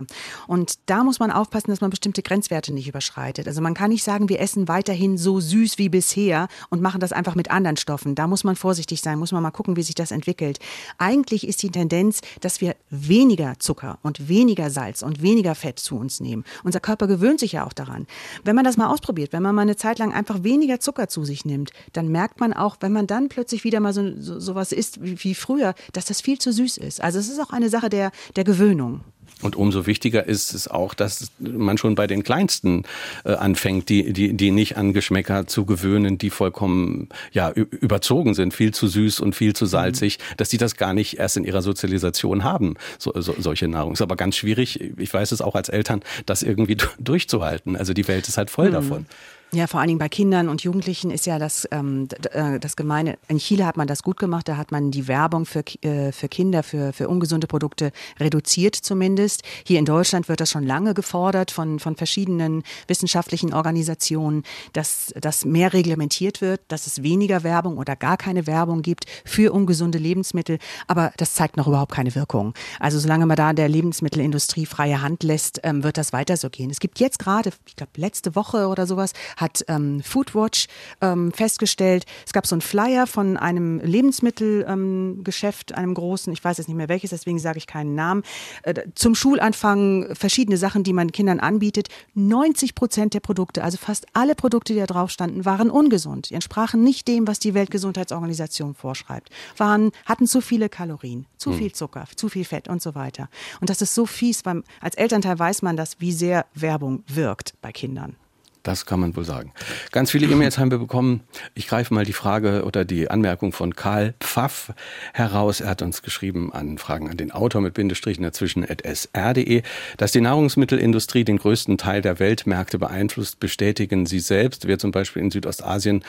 Und da muss man aufpassen, dass man bestimmte Grenzwerte nicht überschreitet. Also man kann nicht sagen, wir essen weiterhin so süß wie bisher und machen das einfach mit anderen Stoffen. Da muss man vorsichtig sein, muss man mal gucken, wie sich das entwickelt. Eigentlich ist die Tendenz, dass dass wir weniger Zucker und weniger Salz und weniger Fett zu uns nehmen. Unser Körper gewöhnt sich ja auch daran. Wenn man das mal ausprobiert, wenn man mal eine Zeit lang einfach weniger Zucker zu sich nimmt, dann merkt man auch, wenn man dann plötzlich wieder mal so, so, so was isst wie, wie früher, dass das viel zu süß ist. Also es ist auch eine Sache der, der Gewöhnung. Und umso wichtiger ist es auch, dass man schon bei den Kleinsten äh, anfängt, die, die, die nicht an Geschmäcker zu gewöhnen, die vollkommen ja, überzogen sind, viel zu süß und viel zu salzig, mhm. dass die das gar nicht erst in ihrer Sozialisation haben, so, so, solche Nahrung. Ist aber ganz schwierig, ich weiß es auch als Eltern, das irgendwie durchzuhalten. Also die Welt ist halt voll mhm. davon. Ja, vor allen Dingen bei Kindern und Jugendlichen ist ja das, ähm, äh, das Gemeine. In Chile hat man das gut gemacht, da hat man die Werbung für, äh, für Kinder, für, für ungesunde Produkte reduziert zumindest. Hier in Deutschland wird das schon lange gefordert von, von verschiedenen wissenschaftlichen Organisationen, dass das mehr reglementiert wird, dass es weniger Werbung oder gar keine Werbung gibt für ungesunde Lebensmittel. Aber das zeigt noch überhaupt keine Wirkung. Also solange man da der Lebensmittelindustrie freie Hand lässt, ähm, wird das weiter so gehen. Es gibt jetzt gerade, ich glaube letzte Woche oder sowas, hat ähm, Foodwatch ähm, festgestellt, es gab so einen Flyer von einem Lebensmittelgeschäft, ähm, einem großen, ich weiß jetzt nicht mehr welches, deswegen sage ich keinen Namen, äh, zum Schulanfang verschiedene Sachen, die man Kindern anbietet. 90 Prozent der Produkte, also fast alle Produkte, die da drauf standen, waren ungesund. Die entsprachen nicht dem, was die Weltgesundheitsorganisation vorschreibt. Waren, hatten zu viele Kalorien, zu hm. viel Zucker, zu viel Fett und so weiter. Und das ist so fies, weil als Elternteil weiß man das, wie sehr Werbung wirkt bei Kindern. Das kann man wohl sagen. Ganz viele E-Mails haben wir bekommen. Ich greife mal die Frage oder die Anmerkung von Karl Pfaff heraus. Er hat uns geschrieben an Fragen an den Autor mit Bindestrichen dazwischen at sr.de. Dass die Nahrungsmittelindustrie den größten Teil der Weltmärkte beeinflusst, bestätigen Sie selbst. Wer zum Beispiel in Südostasien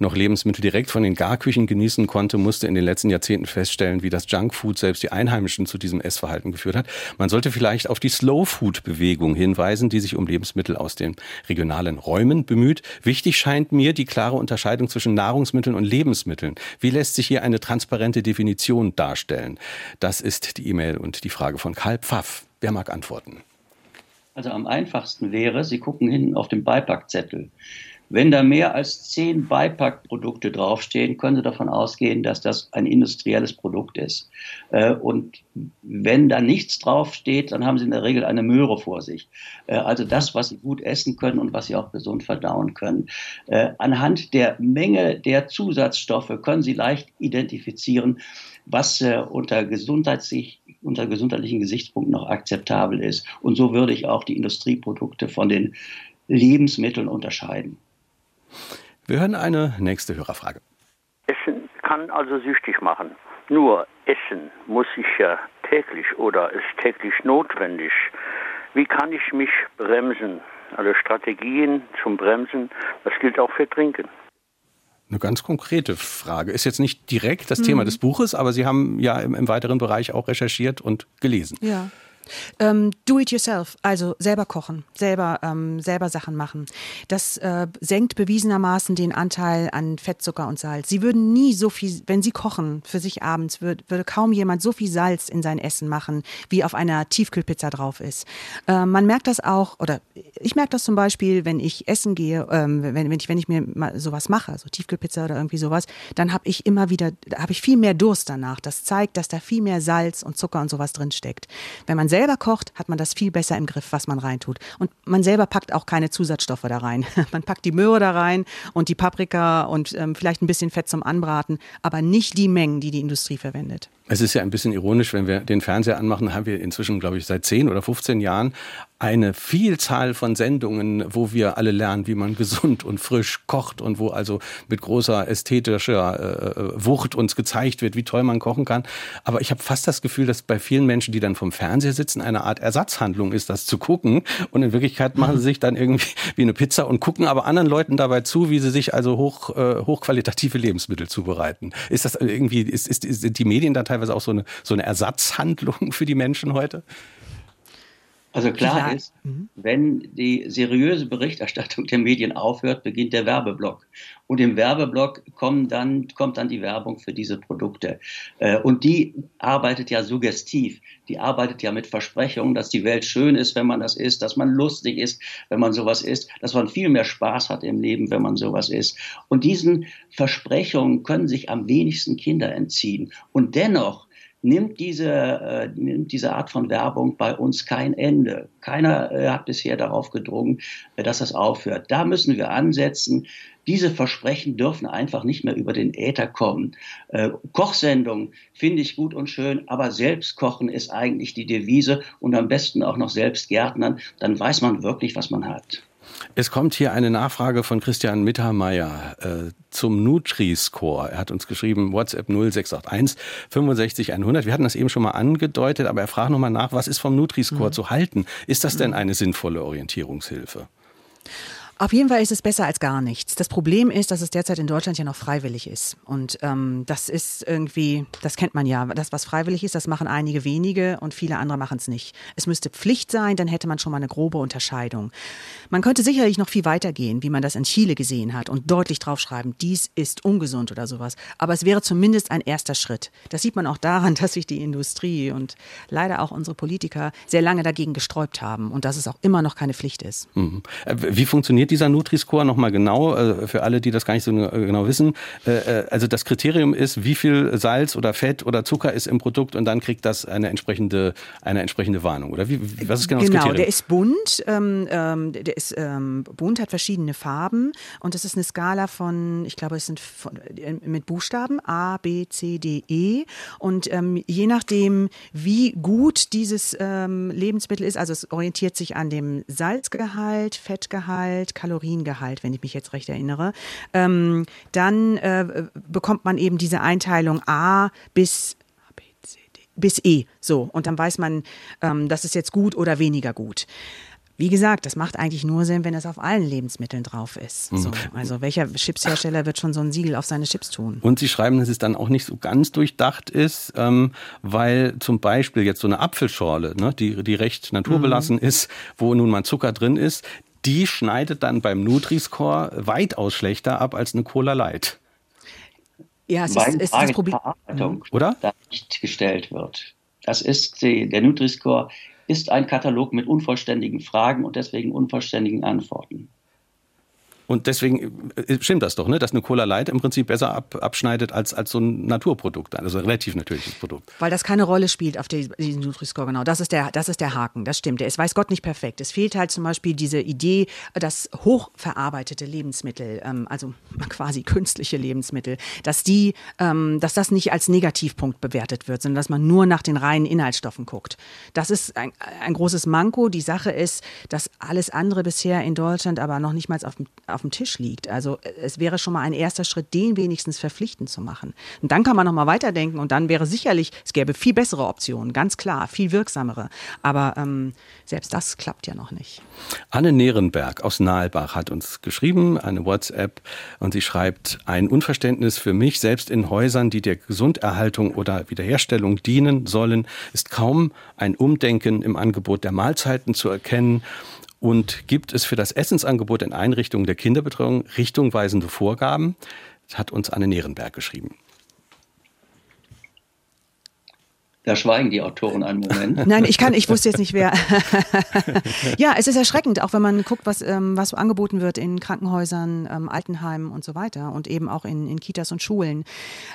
noch Lebensmittel direkt von den Garküchen genießen konnte, musste in den letzten Jahrzehnten feststellen, wie das Junkfood selbst die Einheimischen zu diesem Essverhalten geführt hat. Man sollte vielleicht auf die Slow-Food-Bewegung hinweisen, die sich um Lebensmittel aus den regionalen Räumen bemüht. Wichtig scheint mir die klare Unterscheidung zwischen Nahrungsmitteln und Lebensmitteln. Wie lässt sich hier eine transparente Definition darstellen? Das ist die E-Mail und die Frage von Karl Pfaff. Wer mag antworten? Also am einfachsten wäre, Sie gucken hinten auf den Beipackzettel. Wenn da mehr als zehn Beipackprodukte draufstehen, können Sie davon ausgehen, dass das ein industrielles Produkt ist. Äh, und wenn da nichts draufsteht, dann haben Sie in der Regel eine Möhre vor sich. Äh, also das, was Sie gut essen können und was Sie auch gesund verdauen können. Äh, anhand der Menge der Zusatzstoffe können Sie leicht identifizieren, was unter, gesundheitlich, unter gesundheitlichen Gesichtspunkten noch akzeptabel ist. Und so würde ich auch die Industrieprodukte von den Lebensmitteln unterscheiden. Wir hören eine nächste Hörerfrage. Essen kann also süchtig machen. Nur Essen muss ich ja täglich oder ist täglich notwendig. Wie kann ich mich bremsen? Also Strategien zum Bremsen, das gilt auch für Trinken. Eine ganz konkrete Frage. Ist jetzt nicht direkt das mhm. Thema des Buches, aber Sie haben ja im, im weiteren Bereich auch recherchiert und gelesen. Ja. Ähm, do it yourself, also selber kochen, selber, ähm, selber Sachen machen. Das äh, senkt bewiesenermaßen den Anteil an Fettzucker und Salz. Sie würden nie so viel, wenn Sie kochen für sich abends, würd, würde kaum jemand so viel Salz in sein Essen machen, wie auf einer Tiefkühlpizza drauf ist. Äh, man merkt das auch, oder ich merke das zum Beispiel, wenn ich essen gehe, ähm, wenn, wenn, ich, wenn ich mir mal sowas mache, so Tiefkühlpizza oder irgendwie sowas, dann habe ich immer wieder, habe ich viel mehr Durst danach. Das zeigt, dass da viel mehr Salz und Zucker und sowas drin steckt. Wenn man selber kocht, hat man das viel besser im Griff, was man reintut. Und man selber packt auch keine Zusatzstoffe da rein. Man packt die Möhre da rein und die Paprika und ähm, vielleicht ein bisschen Fett zum Anbraten, aber nicht die Mengen, die die Industrie verwendet. Es ist ja ein bisschen ironisch, wenn wir den Fernseher anmachen, haben wir inzwischen, glaube ich, seit 10 oder 15 Jahren eine Vielzahl von Sendungen, wo wir alle lernen, wie man gesund und frisch kocht und wo also mit großer ästhetischer äh, Wucht uns gezeigt wird, wie toll man kochen kann. Aber ich habe fast das Gefühl, dass bei vielen Menschen, die dann vom Fernseher sitzen, eine Art Ersatzhandlung ist, das zu gucken. Und in Wirklichkeit machen sie sich dann irgendwie wie eine Pizza und gucken aber anderen Leuten dabei zu, wie sie sich also hoch, äh, hochqualitative Lebensmittel zubereiten. Ist das irgendwie, ist, ist, sind die Medien da teilweise teilweise auch so eine, so eine Ersatzhandlung für die Menschen heute? Also klar ja. ist, mhm. wenn die seriöse Berichterstattung der Medien aufhört, beginnt der Werbeblock. Und im Werbeblock kommen dann, kommt dann die Werbung für diese Produkte. Äh, und die arbeitet ja suggestiv. Die arbeitet ja mit Versprechungen, dass die Welt schön ist, wenn man das isst, dass man lustig ist, wenn man sowas isst, dass man viel mehr Spaß hat im Leben, wenn man sowas isst. Und diesen Versprechungen können sich am wenigsten Kinder entziehen. Und dennoch nimmt diese, äh, nimmt diese Art von Werbung bei uns kein Ende. Keiner äh, hat bisher darauf gedrungen, äh, dass das aufhört. Da müssen wir ansetzen. Diese Versprechen dürfen einfach nicht mehr über den Äther kommen. Äh, Kochsendung finde ich gut und schön, aber selbst kochen ist eigentlich die Devise und am besten auch noch selbst Gärtnern. Dann weiß man wirklich, was man hat. Es kommt hier eine Nachfrage von Christian Mittermeier äh, zum Nutri-Score. Er hat uns geschrieben, WhatsApp 0681 65 100. Wir hatten das eben schon mal angedeutet, aber er fragt nochmal nach, was ist vom Nutri-Score mhm. zu halten? Ist das denn eine sinnvolle Orientierungshilfe? Auf jeden Fall ist es besser als gar nichts. Das Problem ist, dass es derzeit in Deutschland ja noch freiwillig ist. Und ähm, das ist irgendwie, das kennt man ja. Das, was freiwillig ist, das machen einige wenige und viele andere machen es nicht. Es müsste Pflicht sein, dann hätte man schon mal eine grobe Unterscheidung. Man könnte sicherlich noch viel weiter gehen, wie man das in Chile gesehen hat und deutlich draufschreiben, dies ist ungesund oder sowas. Aber es wäre zumindest ein erster Schritt. Das sieht man auch daran, dass sich die Industrie und leider auch unsere Politiker sehr lange dagegen gesträubt haben und dass es auch immer noch keine Pflicht ist. Mhm. Äh, wie funktioniert dieser Nutri-Score nochmal genau, äh, für alle, die das gar nicht so genau wissen. Äh, äh, also das Kriterium ist, wie viel Salz oder Fett oder Zucker ist im Produkt und dann kriegt das eine entsprechende, eine entsprechende Warnung. Oder wie, was ist genau, genau das Kriterium? der ist bunt, ähm, ähm, der ist ähm, bunt, hat verschiedene Farben und es ist eine Skala von, ich glaube, es sind von, mit Buchstaben A, B, C, D, E und ähm, je nachdem, wie gut dieses ähm, Lebensmittel ist, also es orientiert sich an dem Salzgehalt, Fettgehalt, Kaloriengehalt, wenn ich mich jetzt recht erinnere, ähm, dann äh, bekommt man eben diese Einteilung A bis bis E. So. Und dann weiß man, ähm, das ist jetzt gut oder weniger gut. Wie gesagt, das macht eigentlich nur Sinn, wenn es auf allen Lebensmitteln drauf ist. Mhm. So, also welcher Chipshersteller wird schon so ein Siegel auf seine Chips tun? Und Sie schreiben, dass es dann auch nicht so ganz durchdacht ist, ähm, weil zum Beispiel jetzt so eine Apfelschorle, ne, die, die recht naturbelassen mhm. ist, wo nun mal Zucker drin ist, die schneidet dann beim Nutri-Score weitaus schlechter ab als eine Cola Light. Ja, es ist, ist das Problem. Oder? Da nicht gestellt wird. Das ist die, der Nutri-Score ist ein Katalog mit unvollständigen Fragen und deswegen unvollständigen Antworten. Und deswegen äh, stimmt das doch, ne? dass eine Cola Light im Prinzip besser ab, abschneidet als, als so ein Naturprodukt, also ein relativ natürliches Produkt. Weil das keine Rolle spielt auf diesem Nutri-Score, genau. Das ist, der, das ist der Haken, das stimmt. Der ist, weiß Gott, nicht perfekt. Es fehlt halt zum Beispiel diese Idee, dass hochverarbeitete Lebensmittel, ähm, also quasi künstliche Lebensmittel, dass, die, ähm, dass das nicht als Negativpunkt bewertet wird, sondern dass man nur nach den reinen Inhaltsstoffen guckt. Das ist ein, ein großes Manko. Die Sache ist, dass alles andere bisher in Deutschland aber noch nicht mal auf, auf auf dem Tisch liegt. Also äh, es wäre schon mal ein erster Schritt, den wenigstens verpflichtend zu machen. Und dann kann man noch mal weiterdenken und dann wäre sicherlich, es gäbe viel bessere Optionen, ganz klar, viel wirksamere. Aber ähm, selbst das klappt ja noch nicht. Anne Nerenberg aus Nahelbach hat uns geschrieben, eine WhatsApp, und sie schreibt, ein Unverständnis für mich, selbst in Häusern, die der Gesunderhaltung oder Wiederherstellung dienen sollen, ist kaum ein Umdenken im Angebot der Mahlzeiten zu erkennen. Und gibt es für das Essensangebot in Einrichtungen der Kinderbetreuung richtungweisende Vorgaben? Das hat uns Anne Nierenberg geschrieben. Da schweigen die Autoren einen Moment. Nein, ich kann, ich wusste jetzt nicht wer. ja, es ist erschreckend, auch wenn man guckt, was, ähm, was angeboten wird in Krankenhäusern, ähm, Altenheimen und so weiter und eben auch in, in Kitas und Schulen.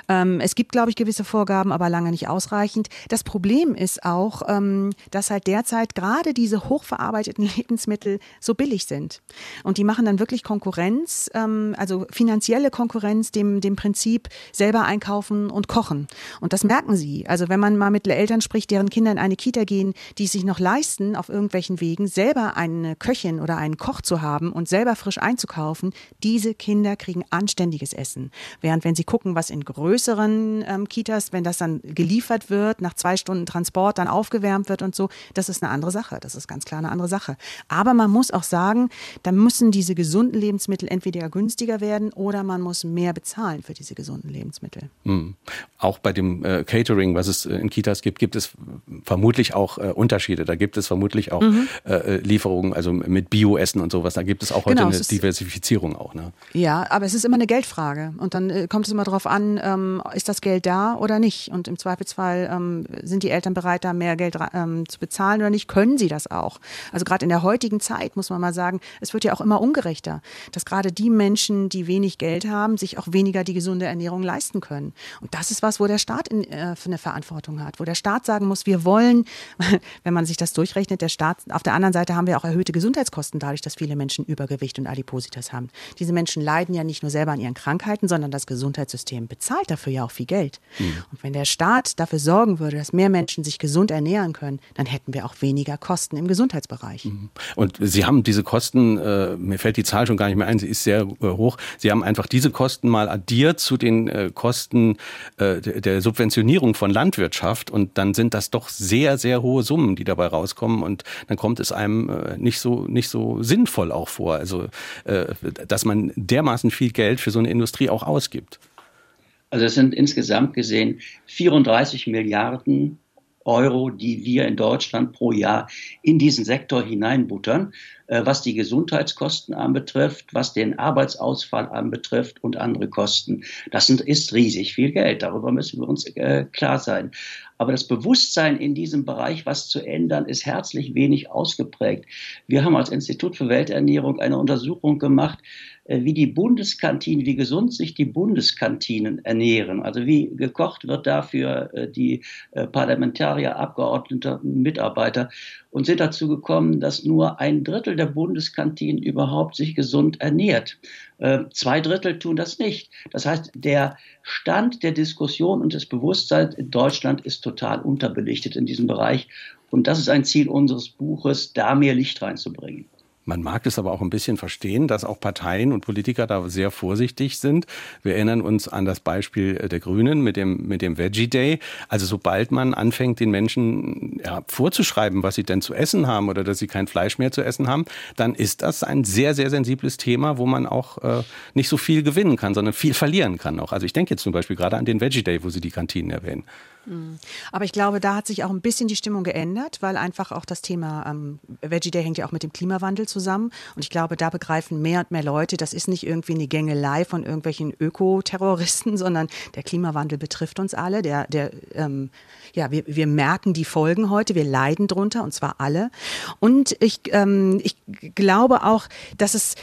Ähm, es gibt, glaube ich, gewisse Vorgaben, aber lange nicht ausreichend. Das Problem ist auch, ähm, dass halt derzeit gerade diese hochverarbeiteten Lebensmittel so billig sind. Und die machen dann wirklich Konkurrenz, ähm, also finanzielle Konkurrenz dem, dem Prinzip selber einkaufen und kochen. Und das merken sie. Also wenn man mal mit Eltern spricht, deren Kinder in eine Kita gehen, die es sich noch leisten, auf irgendwelchen Wegen selber eine Köchin oder einen Koch zu haben und selber frisch einzukaufen, diese Kinder kriegen anständiges Essen. Während wenn sie gucken, was in größeren ähm, Kitas, wenn das dann geliefert wird, nach zwei Stunden Transport dann aufgewärmt wird und so, das ist eine andere Sache. Das ist ganz klar eine andere Sache. Aber man muss auch sagen, da müssen diese gesunden Lebensmittel entweder günstiger werden oder man muss mehr bezahlen für diese gesunden Lebensmittel. Mhm. Auch bei dem äh, Catering, was es äh, in Kitas Kitas gibt, gibt es vermutlich auch äh, Unterschiede. Da gibt es vermutlich auch mhm. äh, äh Lieferungen, also mit Bioessen und sowas. Da gibt es auch heute genau, eine Diversifizierung auch. Ne? Ja, aber es ist immer eine Geldfrage. Und dann äh, kommt es immer darauf an, ähm, ist das Geld da oder nicht? Und im Zweifelsfall ähm, sind die Eltern bereit, da mehr Geld ähm, zu bezahlen oder nicht? Können sie das auch? Also gerade in der heutigen Zeit muss man mal sagen, es wird ja auch immer ungerechter, dass gerade die Menschen, die wenig Geld haben, sich auch weniger die gesunde Ernährung leisten können. Und das ist was, wo der Staat in, äh, für eine Verantwortung hat, wo der Staat sagen muss, wir wollen, wenn man sich das durchrechnet, der Staat, auf der anderen Seite haben wir auch erhöhte Gesundheitskosten dadurch, dass viele Menschen Übergewicht und Adipositas haben. Diese Menschen leiden ja nicht nur selber an ihren Krankheiten, sondern das Gesundheitssystem bezahlt dafür ja auch viel Geld. Mhm. Und wenn der Staat dafür sorgen würde, dass mehr Menschen sich gesund ernähren können, dann hätten wir auch weniger Kosten im Gesundheitsbereich. Mhm. Und Sie haben diese Kosten, äh, mir fällt die Zahl schon gar nicht mehr ein, sie ist sehr äh, hoch. Sie haben einfach diese Kosten mal addiert zu den äh, Kosten äh, der Subventionierung von Landwirtschaft und dann sind das doch sehr, sehr hohe Summen, die dabei rauskommen und dann kommt es einem äh, nicht so, nicht so sinnvoll auch vor. Also, äh, dass man dermaßen viel Geld für so eine Industrie auch ausgibt. Also es sind insgesamt gesehen 34 Milliarden Euro, die wir in Deutschland pro Jahr in diesen Sektor hineinbuttern, äh, was die Gesundheitskosten anbetrifft, was den Arbeitsausfall anbetrifft und andere Kosten. Das ist riesig viel Geld. Darüber müssen wir uns klar sein. Aber das Bewusstsein in diesem Bereich, was zu ändern, ist herzlich wenig ausgeprägt. Wir haben als Institut für Welternährung eine Untersuchung gemacht, wie die Bundeskantinen, wie gesund sich die Bundeskantinen ernähren. Also wie gekocht wird dafür äh, die äh, Parlamentarier, Abgeordnete, Mitarbeiter und sind dazu gekommen, dass nur ein Drittel der Bundeskantinen überhaupt sich gesund ernährt. Zwei Drittel tun das nicht. Das heißt, der Stand der Diskussion und des Bewusstseins in Deutschland ist total unterbelichtet in diesem Bereich. Und das ist ein Ziel unseres Buches, da mehr Licht reinzubringen. Man mag es aber auch ein bisschen verstehen, dass auch Parteien und Politiker da sehr vorsichtig sind. Wir erinnern uns an das Beispiel der Grünen mit dem, mit dem Veggie Day. Also sobald man anfängt, den Menschen ja, vorzuschreiben, was sie denn zu essen haben oder dass sie kein Fleisch mehr zu essen haben, dann ist das ein sehr, sehr sensibles Thema, wo man auch äh, nicht so viel gewinnen kann, sondern viel verlieren kann auch. Also ich denke jetzt zum Beispiel gerade an den Veggie Day, wo Sie die Kantinen erwähnen. Mhm. Aber ich glaube, da hat sich auch ein bisschen die Stimmung geändert, weil einfach auch das Thema ähm, Veggie Day hängt ja auch mit dem Klimawandel zusammen. Und ich glaube, da begreifen mehr und mehr Leute, das ist nicht irgendwie eine Gängelei von irgendwelchen Ökoterroristen, sondern der Klimawandel betrifft uns alle. Der, der, ähm, ja, wir, wir merken die Folgen heute, wir leiden drunter und zwar alle. Und ich, ähm, ich glaube auch, dass es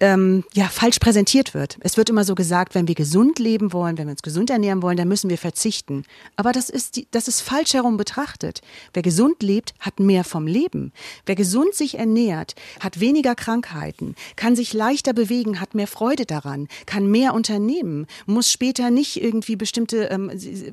ähm, ja falsch präsentiert wird. Es wird immer so gesagt, wenn wir gesund leben wollen, wenn wir uns gesund ernähren wollen, dann müssen wir verzichten. Aber das das ist, die, das ist falsch herum betrachtet. Wer gesund lebt, hat mehr vom Leben. Wer gesund sich ernährt, hat weniger Krankheiten, kann sich leichter bewegen, hat mehr Freude daran, kann mehr unternehmen, muss später nicht irgendwie bestimmte ähm,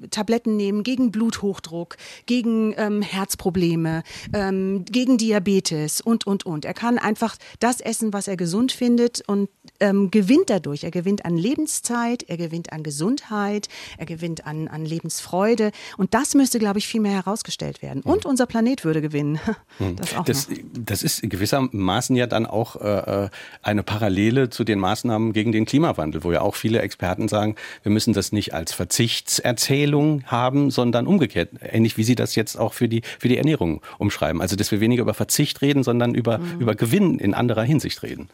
Tabletten nehmen gegen Bluthochdruck, gegen ähm, Herzprobleme, ähm, gegen Diabetes und, und, und. Er kann einfach das essen, was er gesund findet und ähm, gewinnt dadurch. Er gewinnt an Lebenszeit, er gewinnt an Gesundheit, er gewinnt an, an Lebensfreude. Und das müsste, glaube ich, viel mehr herausgestellt werden. Und unser Planet würde gewinnen. Hm. Das, auch das, das ist gewissermaßen ja dann auch äh, eine Parallele zu den Maßnahmen gegen den Klimawandel, wo ja auch viele Experten sagen, wir müssen das nicht als Verzichtserzählung haben, sondern umgekehrt. Ähnlich wie Sie das jetzt auch für die, für die Ernährung umschreiben. Also, dass wir weniger über Verzicht reden, sondern über, mhm. über Gewinn in anderer Hinsicht reden.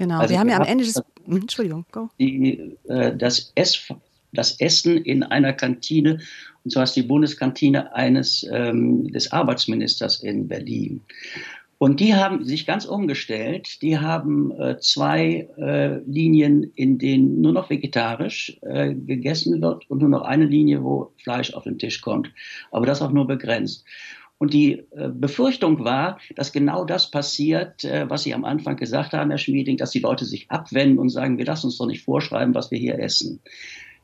Genau, also wir haben ja am Ende des. Hm, Entschuldigung, go. Die, äh, das, Ess, das Essen in einer Kantine Und zwar ist die Bundeskantine eines ähm, des Arbeitsministers in Berlin. Und die haben sich ganz umgestellt. Die haben äh, zwei äh, Linien, in denen nur noch vegetarisch äh, gegessen wird und nur noch eine Linie, wo Fleisch auf den Tisch kommt. Aber das auch nur begrenzt. Und die äh, Befürchtung war, dass genau das passiert, äh, was Sie am Anfang gesagt haben, Herr Schmieding, dass die Leute sich abwenden und sagen, wir lassen uns doch nicht vorschreiben, was wir hier essen.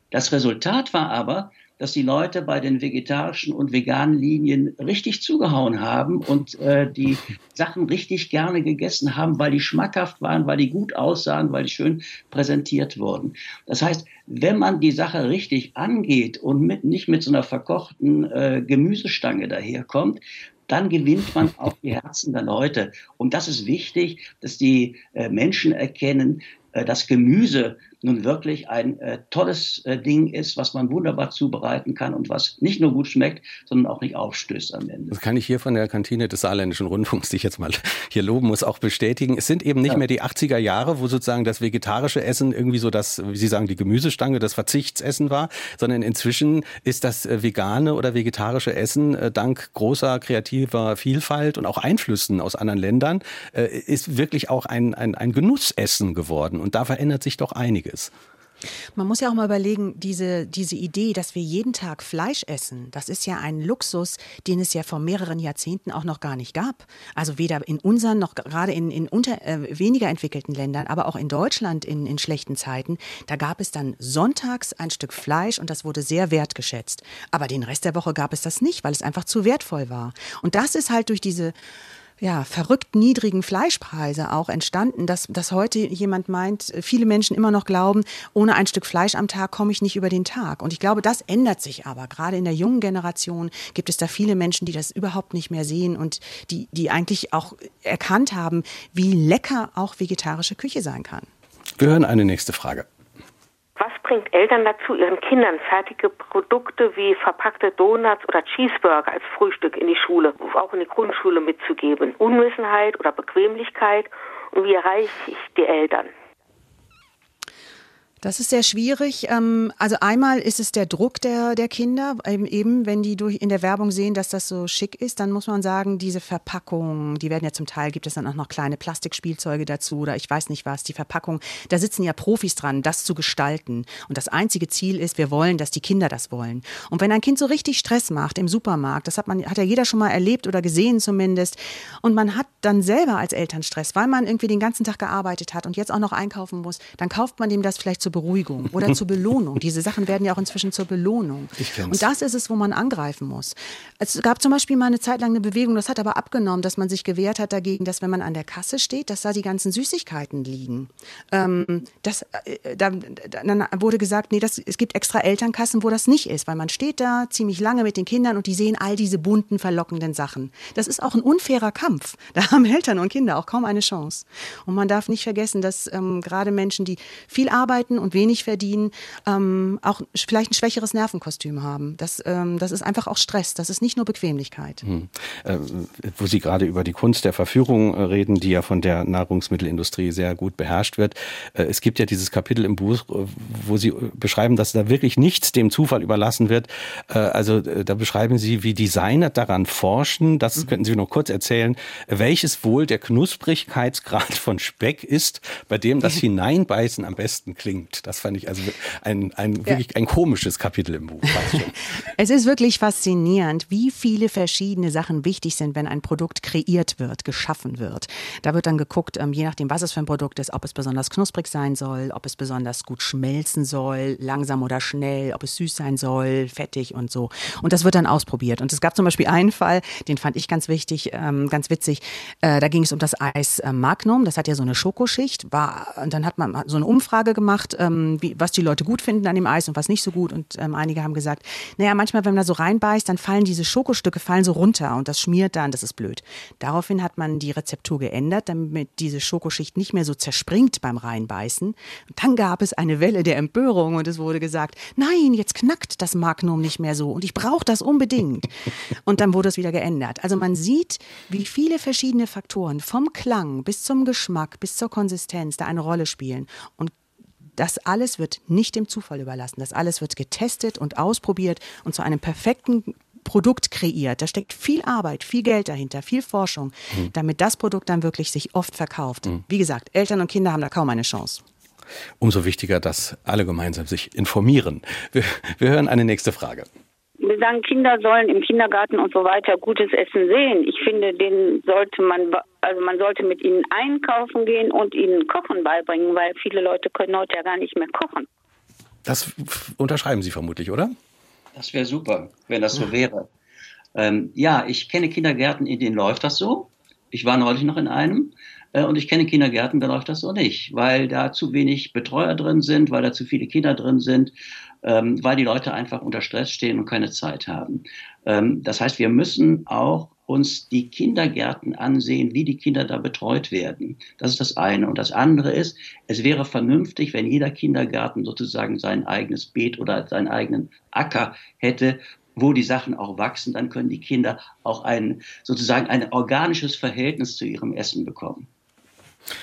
Das Resultat war aber, dass die Leute bei den vegetarischen und veganen Linien richtig zugehauen haben und äh, die Sachen richtig gerne gegessen haben, weil die schmackhaft waren, weil die gut aussahen, weil die schön präsentiert wurden. Das heißt, wenn man die Sache richtig angeht und mit, nicht mit so einer verkochten äh, Gemüsestange daherkommt, dann gewinnt man auch die Herzen der Leute. Und das ist wichtig, dass die äh, Menschen erkennen, äh, dass Gemüse nun wirklich ein äh, tolles äh, Ding ist, was man wunderbar zubereiten kann und was nicht nur gut schmeckt, sondern auch nicht aufstößt am Ende. Das kann ich hier von der Kantine des Saarländischen Rundfunks, die ich jetzt mal hier loben muss, auch bestätigen. Es sind eben nicht ja. mehr die 80er Jahre, wo sozusagen das vegetarische Essen irgendwie so das, wie Sie sagen, die Gemüsestange, das Verzichtsessen war, sondern inzwischen ist das äh, vegane oder vegetarische Essen äh, dank großer kreativer Vielfalt und auch Einflüssen aus anderen Ländern äh, ist wirklich auch ein, ein, ein Genussessen geworden. Und da verändert sich doch einiges. Man muss ja auch mal überlegen, diese, diese Idee, dass wir jeden Tag Fleisch essen, das ist ja ein Luxus, den es ja vor mehreren Jahrzehnten auch noch gar nicht gab. Also weder in unseren noch gerade in, in unter, äh, weniger entwickelten Ländern, aber auch in Deutschland in, in schlechten Zeiten. Da gab es dann sonntags ein Stück Fleisch und das wurde sehr wertgeschätzt. Aber den Rest der Woche gab es das nicht, weil es einfach zu wertvoll war. Und das ist halt durch diese ja, verrückt niedrigen Fleischpreise auch entstanden, dass, dass heute jemand meint, viele Menschen immer noch glauben, ohne ein Stück Fleisch am Tag komme ich nicht über den Tag. Und ich glaube, das ändert sich aber. Gerade in der jungen Generation gibt es da viele Menschen, die das überhaupt nicht mehr sehen und die, die eigentlich auch erkannt haben, wie lecker auch vegetarische Küche sein kann. Wir hören eine nächste Frage. Was bringt Eltern dazu, ihren Kindern fertige Produkte wie verpackte Donuts oder Cheeseburger als Frühstück in die Schule, auch in die Grundschule mitzugeben? Unwissenheit oder Bequemlichkeit? Und wie erreiche ich die Eltern? Das ist sehr schwierig. Ähm, also einmal ist es der Druck der, der Kinder. Eben, wenn die durch in der Werbung sehen, dass das so schick ist, dann muss man sagen, diese Verpackung, die werden ja zum Teil, gibt es dann auch noch kleine Plastikspielzeuge dazu oder ich weiß nicht was, die Verpackung, da sitzen ja Profis dran, das zu gestalten. Und das einzige Ziel ist, wir wollen, dass die Kinder das wollen. Und wenn ein Kind so richtig Stress macht im Supermarkt, das hat man, hat ja jeder schon mal erlebt oder gesehen zumindest, und man hat dann selber als Eltern Stress, weil man irgendwie den ganzen Tag gearbeitet hat und jetzt auch noch einkaufen muss, dann kauft man dem das vielleicht zur Beruhigung oder zur Belohnung. Diese Sachen werden ja auch inzwischen zur Belohnung. Und das ist es, wo man angreifen muss. Es gab zum Beispiel mal eine Zeit lang eine Bewegung, das hat aber abgenommen, dass man sich gewehrt hat dagegen, dass wenn man an der Kasse steht, dass da die ganzen Süßigkeiten liegen. Ähm, das, äh, da, dann wurde gesagt, nee, das, es gibt extra Elternkassen, wo das nicht ist, weil man steht da ziemlich lange mit den Kindern und die sehen all diese bunten, verlockenden Sachen. Das ist auch ein unfairer Kampf. Da haben Eltern und Kinder auch kaum eine Chance. Und man darf nicht vergessen, dass ähm, gerade Menschen, die viel arbeiten, und wenig verdienen, ähm, auch vielleicht ein schwächeres Nervenkostüm haben. Das, ähm, das ist einfach auch Stress. Das ist nicht nur Bequemlichkeit. Hm. Äh, wo Sie gerade über die Kunst der Verführung äh, reden, die ja von der Nahrungsmittelindustrie sehr gut beherrscht wird. Äh, es gibt ja dieses Kapitel im Buch, äh, wo Sie beschreiben, dass da wirklich nichts dem Zufall überlassen wird. Äh, also äh, da beschreiben Sie, wie Designer daran forschen. Das mhm. könnten Sie noch kurz erzählen, welches wohl der Knusprigkeitsgrad von Speck ist, bei dem das Hineinbeißen am besten klingt stimmt. Das fand ich also ein, ein wirklich ein komisches Kapitel im Buch. es ist wirklich faszinierend, wie viele verschiedene Sachen wichtig sind, wenn ein Produkt kreiert wird, geschaffen wird. Da wird dann geguckt, ähm, je nachdem, was es für ein Produkt ist, ob es besonders knusprig sein soll, ob es besonders gut schmelzen soll, langsam oder schnell, ob es süß sein soll, fettig und so. Und das wird dann ausprobiert. Und es gab zum Beispiel einen Fall, den fand ich ganz wichtig, ähm, ganz witzig. Äh, da ging es um das Eis Magnum. Das hat ja so eine Schokoschicht. War, und dann hat man so eine Umfrage gemacht, ähm, wie, was die Leute gut finden an dem Eis und was nicht so gut. Und ähm, einige haben gesagt, naja, manchmal, wenn man da so reinbeißt, dann fallen diese Schokostücke fallen so runter und das schmiert dann, das ist blöd. Daraufhin hat man die Rezeptur geändert, damit diese Schokoschicht nicht mehr so zerspringt beim Reinbeißen. Und dann gab es eine Welle der Empörung und es wurde gesagt, nein, jetzt knackt das Magnum nicht mehr so und ich brauche das unbedingt. Und dann wurde es wieder geändert. Also man sieht, wie viele verschiedene Faktoren vom Klang bis zum Geschmack bis zur Konsistenz da eine Rolle spielen. Und Das alles wird nicht dem Zufall überlassen. Das alles wird getestet und ausprobiert und zu einem perfekten Produkt kreiert. Da steckt viel Arbeit, viel Geld dahinter, viel Forschung, mhm. damit das Produkt dann wirklich sich oft verkauft. Mhm. Wie gesagt, Eltern und Kinder haben da kaum eine Chance. Umso wichtiger, dass alle gemeinsam sich informieren. Wir, wir hören eine nächste Frage. Wir sagen, Kinder sollen im Kindergarten und so weiter gutes Essen sehen. Ich finde, den sollte man, also man sollte mit ihnen einkaufen gehen und ihnen Kochen beibringen, weil viele Leute können heute ja gar nicht mehr kochen. Das unterschreiben Sie vermutlich, oder? Das wäre super, wenn das so wäre. Ähm, ja, ich kenne Kindergärten, in denen läuft das so. Ich war neulich noch in einem. Äh, und ich kenne Kindergärten, da läuft das so nicht, weil da zu wenig Betreuer drin sind, weil da zu viele Kinder drin sind, ähm, weil die Leute einfach unter Stress stehen und keine Zeit haben. Ähm, das heißt, wir müssen auch uns die Kindergärten ansehen, wie die Kinder da betreut werden. Das ist das eine. Und das andere ist, es wäre vernünftig, wenn jeder Kindergarten sozusagen sein eigenes Beet oder seinen eigenen Acker hätte, wo die Sachen auch wachsen, dann können die Kinder auch ein sozusagen ein organisches Verhältnis zu ihrem Essen bekommen.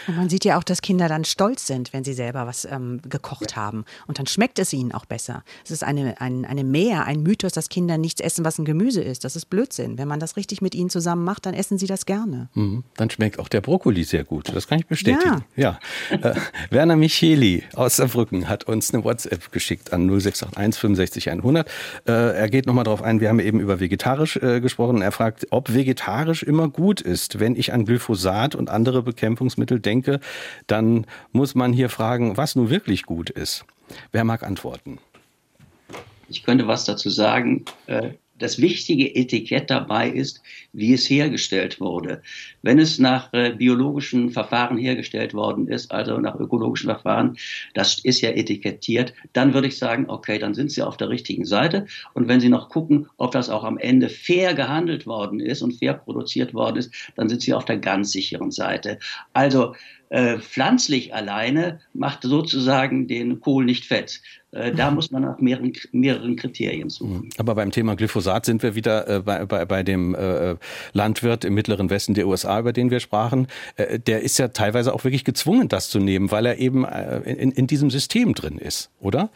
Und man sieht ja auch, dass Kinder dann stolz sind, wenn sie selber was ähm, gekocht ja. haben. Und dann schmeckt es ihnen auch besser. Es ist eine, ein, eine Mehr, ein Mythos, dass Kinder nichts essen, was ein Gemüse ist. Das ist Blödsinn. Wenn man das richtig mit ihnen zusammen macht, dann essen sie das gerne. Mhm. Dann schmeckt auch der Brokkoli sehr gut. Das kann ich bestätigen. Ja. ja. Äh, Werner Micheli aus Saarbrücken hat uns eine WhatsApp geschickt an 0681 65 100. Äh, er geht nochmal darauf ein, wir haben eben über vegetarisch äh, gesprochen. Er fragt, ob vegetarisch immer gut ist, wenn ich an Glyphosat und andere Bekämpfungsmittel Lebensmittel denke, dann muss man hier fragen, was nun wirklich gut ist. Wer mag antworten? Ich könnte was dazu sagen. Äh, das wichtige Etikett dabei ist, wie es hergestellt wurde. Wenn es nach äh, biologischen Verfahren hergestellt worden ist, also nach ökologischen Verfahren, das ist ja etikettiert, dann würde ich sagen, okay, dann sind Sie auf der richtigen Seite. Und wenn Sie noch gucken, ob das auch am Ende fair gehandelt worden ist und fair produziert worden ist, dann sind Sie auf der ganz sicheren Seite. Also äh, pflanzlich alleine macht sozusagen den Kohl nicht fett. Äh, da muss man nach mehreren, mehreren Kriterien suchen. Mhm. Aber beim Thema Glyphosat sind wir wieder äh, bei, bei, bei dem äh, Landwirt im mittleren Westen der USA, über den wir sprachen. Äh, der ist ja teilweise auch wirklich gezwungen, das zu nehmen, weil er eben äh, in, in diesem System drin ist, oder?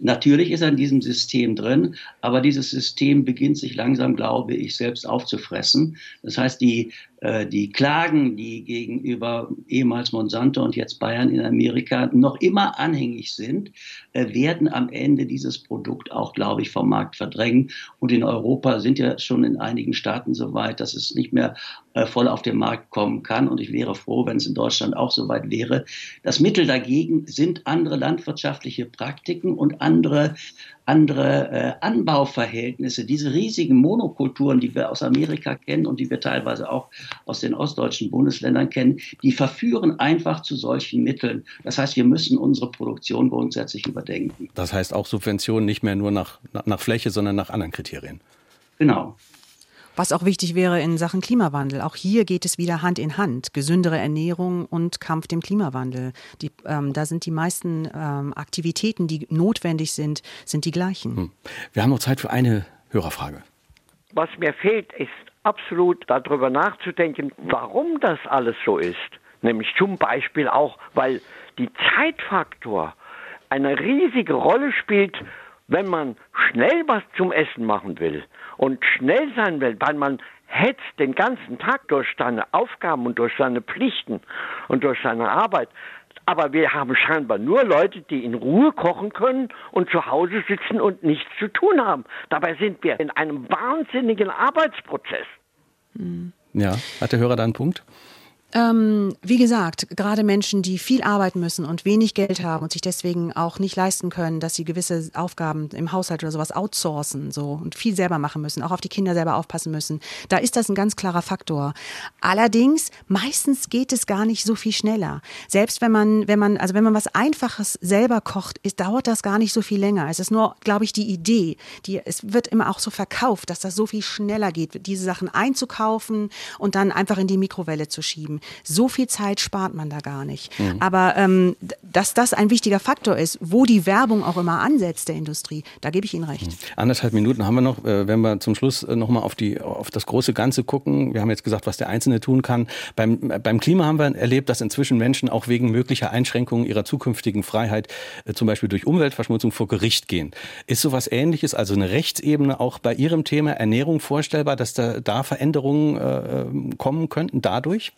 Natürlich ist er in diesem System drin, aber dieses System beginnt sich langsam, glaube ich, selbst aufzufressen. Das heißt, die die Klagen, die gegenüber ehemals Monsanto und jetzt Bayern in Amerika noch immer anhängig sind, äh, werden am Ende dieses Produkt auch, glaube ich, vom Markt verdrängen. Und in Europa sind ja schon in einigen Staaten so weit, dass es nicht mehr äh, voll auf den Markt kommen kann. Und ich wäre froh, wenn es in Deutschland auch so weit wäre. Das Mittel dagegen sind andere landwirtschaftliche Praktiken und andere andere äh, Anbauverhältnisse, diese riesigen Monokulturen, die wir aus Amerika kennen und die wir teilweise auch aus den ostdeutschen Bundesländern kennen, die verführen einfach zu solchen Mitteln. Das heißt, wir müssen unsere Produktion grundsätzlich überdenken. Das heißt auch Subventionen nicht mehr nur nach, nach Fläche, sondern nach anderen Kriterien. Genau. Was auch wichtig wäre in Sachen Klimawandel. Auch hier geht es wieder Hand in Hand. Gesündere Ernährung und Kampf dem Klimawandel. Die, ähm, da sind die meisten ähm, Aktivitäten, die notwendig sind, sind die gleichen. Hm. Wir haben noch Zeit für eine Hörerfrage. Was mir fehlt, ist absolut darüber nachzudenken, warum das alles so ist. Nämlich zum Beispiel auch, weil die Zeitfaktor eine riesige Rolle spielt, wenn man schnell was zum Essen machen will und schnell sein will, weil man hetzt den ganzen Tag durch seine Aufgaben und durch seine Pflichten und durch seine Arbeit. Aber wir haben scheinbar nur Leute, die in Ruhe kochen können und zu Hause sitzen und nichts zu tun haben. Dabei sind wir in einem wahnsinnigen Arbeitsprozess. Ja, hat der Hörer da einen Punkt? Ähm, wie gesagt, gerade Menschen, die viel arbeiten müssen und wenig Geld haben und sich deswegen auch nicht leisten können, dass sie gewisse Aufgaben im Haushalt oder sowas outsourcen so und viel selber machen müssen, auch auf die Kinder selber aufpassen müssen, da ist das ein ganz klarer Faktor. Allerdings, meistens geht es gar nicht so viel schneller. Selbst wenn man, wenn man, also wenn man was Einfaches selber kocht, ist, dauert das gar nicht so viel länger. Es ist nur, glaube ich, die Idee, die, es wird immer auch so verkauft, dass das so viel schneller geht, diese Sachen einzukaufen und dann einfach in die Mikrowelle zu schieben. Bringen. So viel Zeit spart man da gar nicht. Mhm. Aber ähm, dass das ein wichtiger Faktor ist, wo die Werbung auch immer ansetzt der Industrie, da gebe ich Ihnen recht. Mhm. Anderthalb Minuten haben wir noch, äh, wenn wir zum Schluss äh, nochmal auf, auf das große Ganze gucken. Wir haben jetzt gesagt, was der Einzelne tun kann. Beim, beim Klima haben wir erlebt, dass inzwischen Menschen auch wegen möglicher Einschränkungen ihrer zukünftigen Freiheit, äh, zum Beispiel durch Umweltverschmutzung, vor Gericht gehen. Ist sowas ähnliches, also eine Rechtsebene auch bei Ihrem Thema Ernährung vorstellbar, dass da, da Veränderungen äh, kommen könnten dadurch?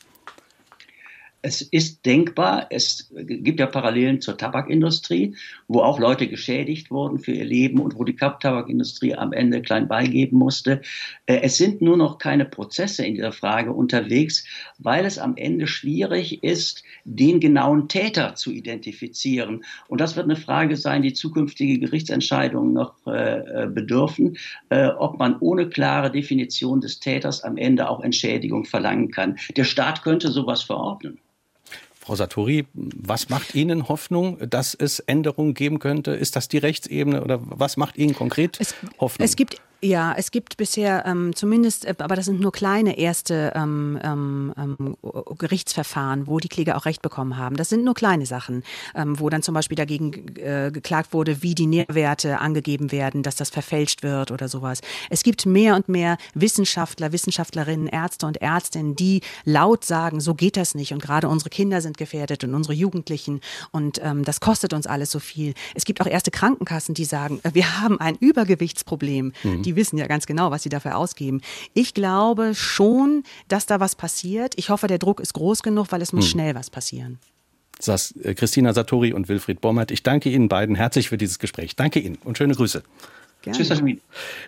Es ist denkbar, es gibt ja Parallelen zur Tabakindustrie, wo auch Leute geschädigt wurden für ihr Leben und wo die Tabakindustrie am Ende klein beigeben musste. Äh, es sind nur noch keine Prozesse in dieser Frage unterwegs, weil es am Ende schwierig ist, den genauen Täter zu identifizieren. Und das wird eine Frage sein, die zukünftige Gerichtsentscheidungen noch äh, bedürfen, äh, ob man ohne klare Definition des Täters am Ende auch Entschädigung verlangen kann. Der Staat könnte sowas verordnen. Frau Satori, was macht Ihnen Hoffnung, dass es Änderungen geben könnte? Ist das die Rechtsebene oder was macht Ihnen konkret es, Hoffnung? Es gibt ja, es gibt bisher ähm, zumindest, äh, aber das sind nur kleine erste ähm, ähm, ähm, Gerichtsverfahren, wo die Kläger auch Recht bekommen haben. Das sind nur kleine Sachen, ähm, wo dann zum Beispiel dagegen äh, geklagt wurde, wie die Nährwerte angegeben werden, dass das verfälscht wird oder sowas. Es gibt mehr und mehr Wissenschaftler, Wissenschaftlerinnen, Ärzte und Ärztinnen, die laut sagen, so geht das nicht. Und gerade unsere Kinder sind gefährdet und unsere Jugendlichen. Und ähm, das kostet uns alles so viel. Es gibt auch erste Krankenkassen, die sagen, äh, wir haben ein Übergewichtsproblem. Mhm die wissen ja ganz genau, was sie dafür ausgeben. Ich glaube schon, dass da was passiert. Ich hoffe, der Druck ist groß genug, weil es muss hm. schnell was passieren. Das äh, Christina Satori und Wilfried Bommert. Ich danke Ihnen beiden herzlich für dieses Gespräch. Danke Ihnen und schöne Grüße. Gerne. Tschüss, Herr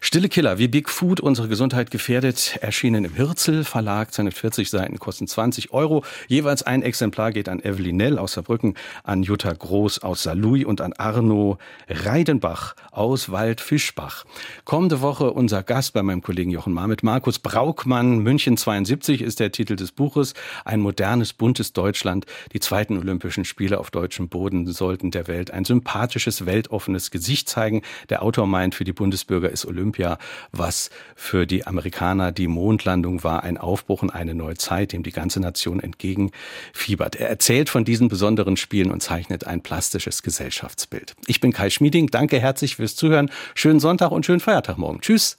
Stille Killer, wie Big Food unsere Gesundheit gefährdet, erschienen im Hirzel Verlag. 240 Seiten kosten 20 Euro. Jeweils ein Exemplar geht an Evelyn Nell aus Saarbrücken, an Jutta Groß aus Saarlouis und an Arno Reidenbach aus Waldfischbach. Kommende Woche unser Gast bei meinem Kollegen Jochen Marmit. Markus Braukmann, München 72 ist der Titel des Buches. Ein modernes, buntes Deutschland. Die zweiten Olympischen Spiele auf deutschem Boden sollten der Welt ein sympathisches, weltoffenes Gesicht zeigen. Der Autor meint, für die Bundesbürger ist Olympia, was für die Amerikaner die Mondlandung war, ein Aufbruch in eine neue Zeit, dem die ganze Nation entgegenfiebert. Er erzählt von diesen besonderen Spielen und zeichnet ein plastisches Gesellschaftsbild. Ich bin Kai Schmieding. Danke herzlich fürs Zuhören. Schönen Sonntag und schönen Feiertag morgen. Tschüss.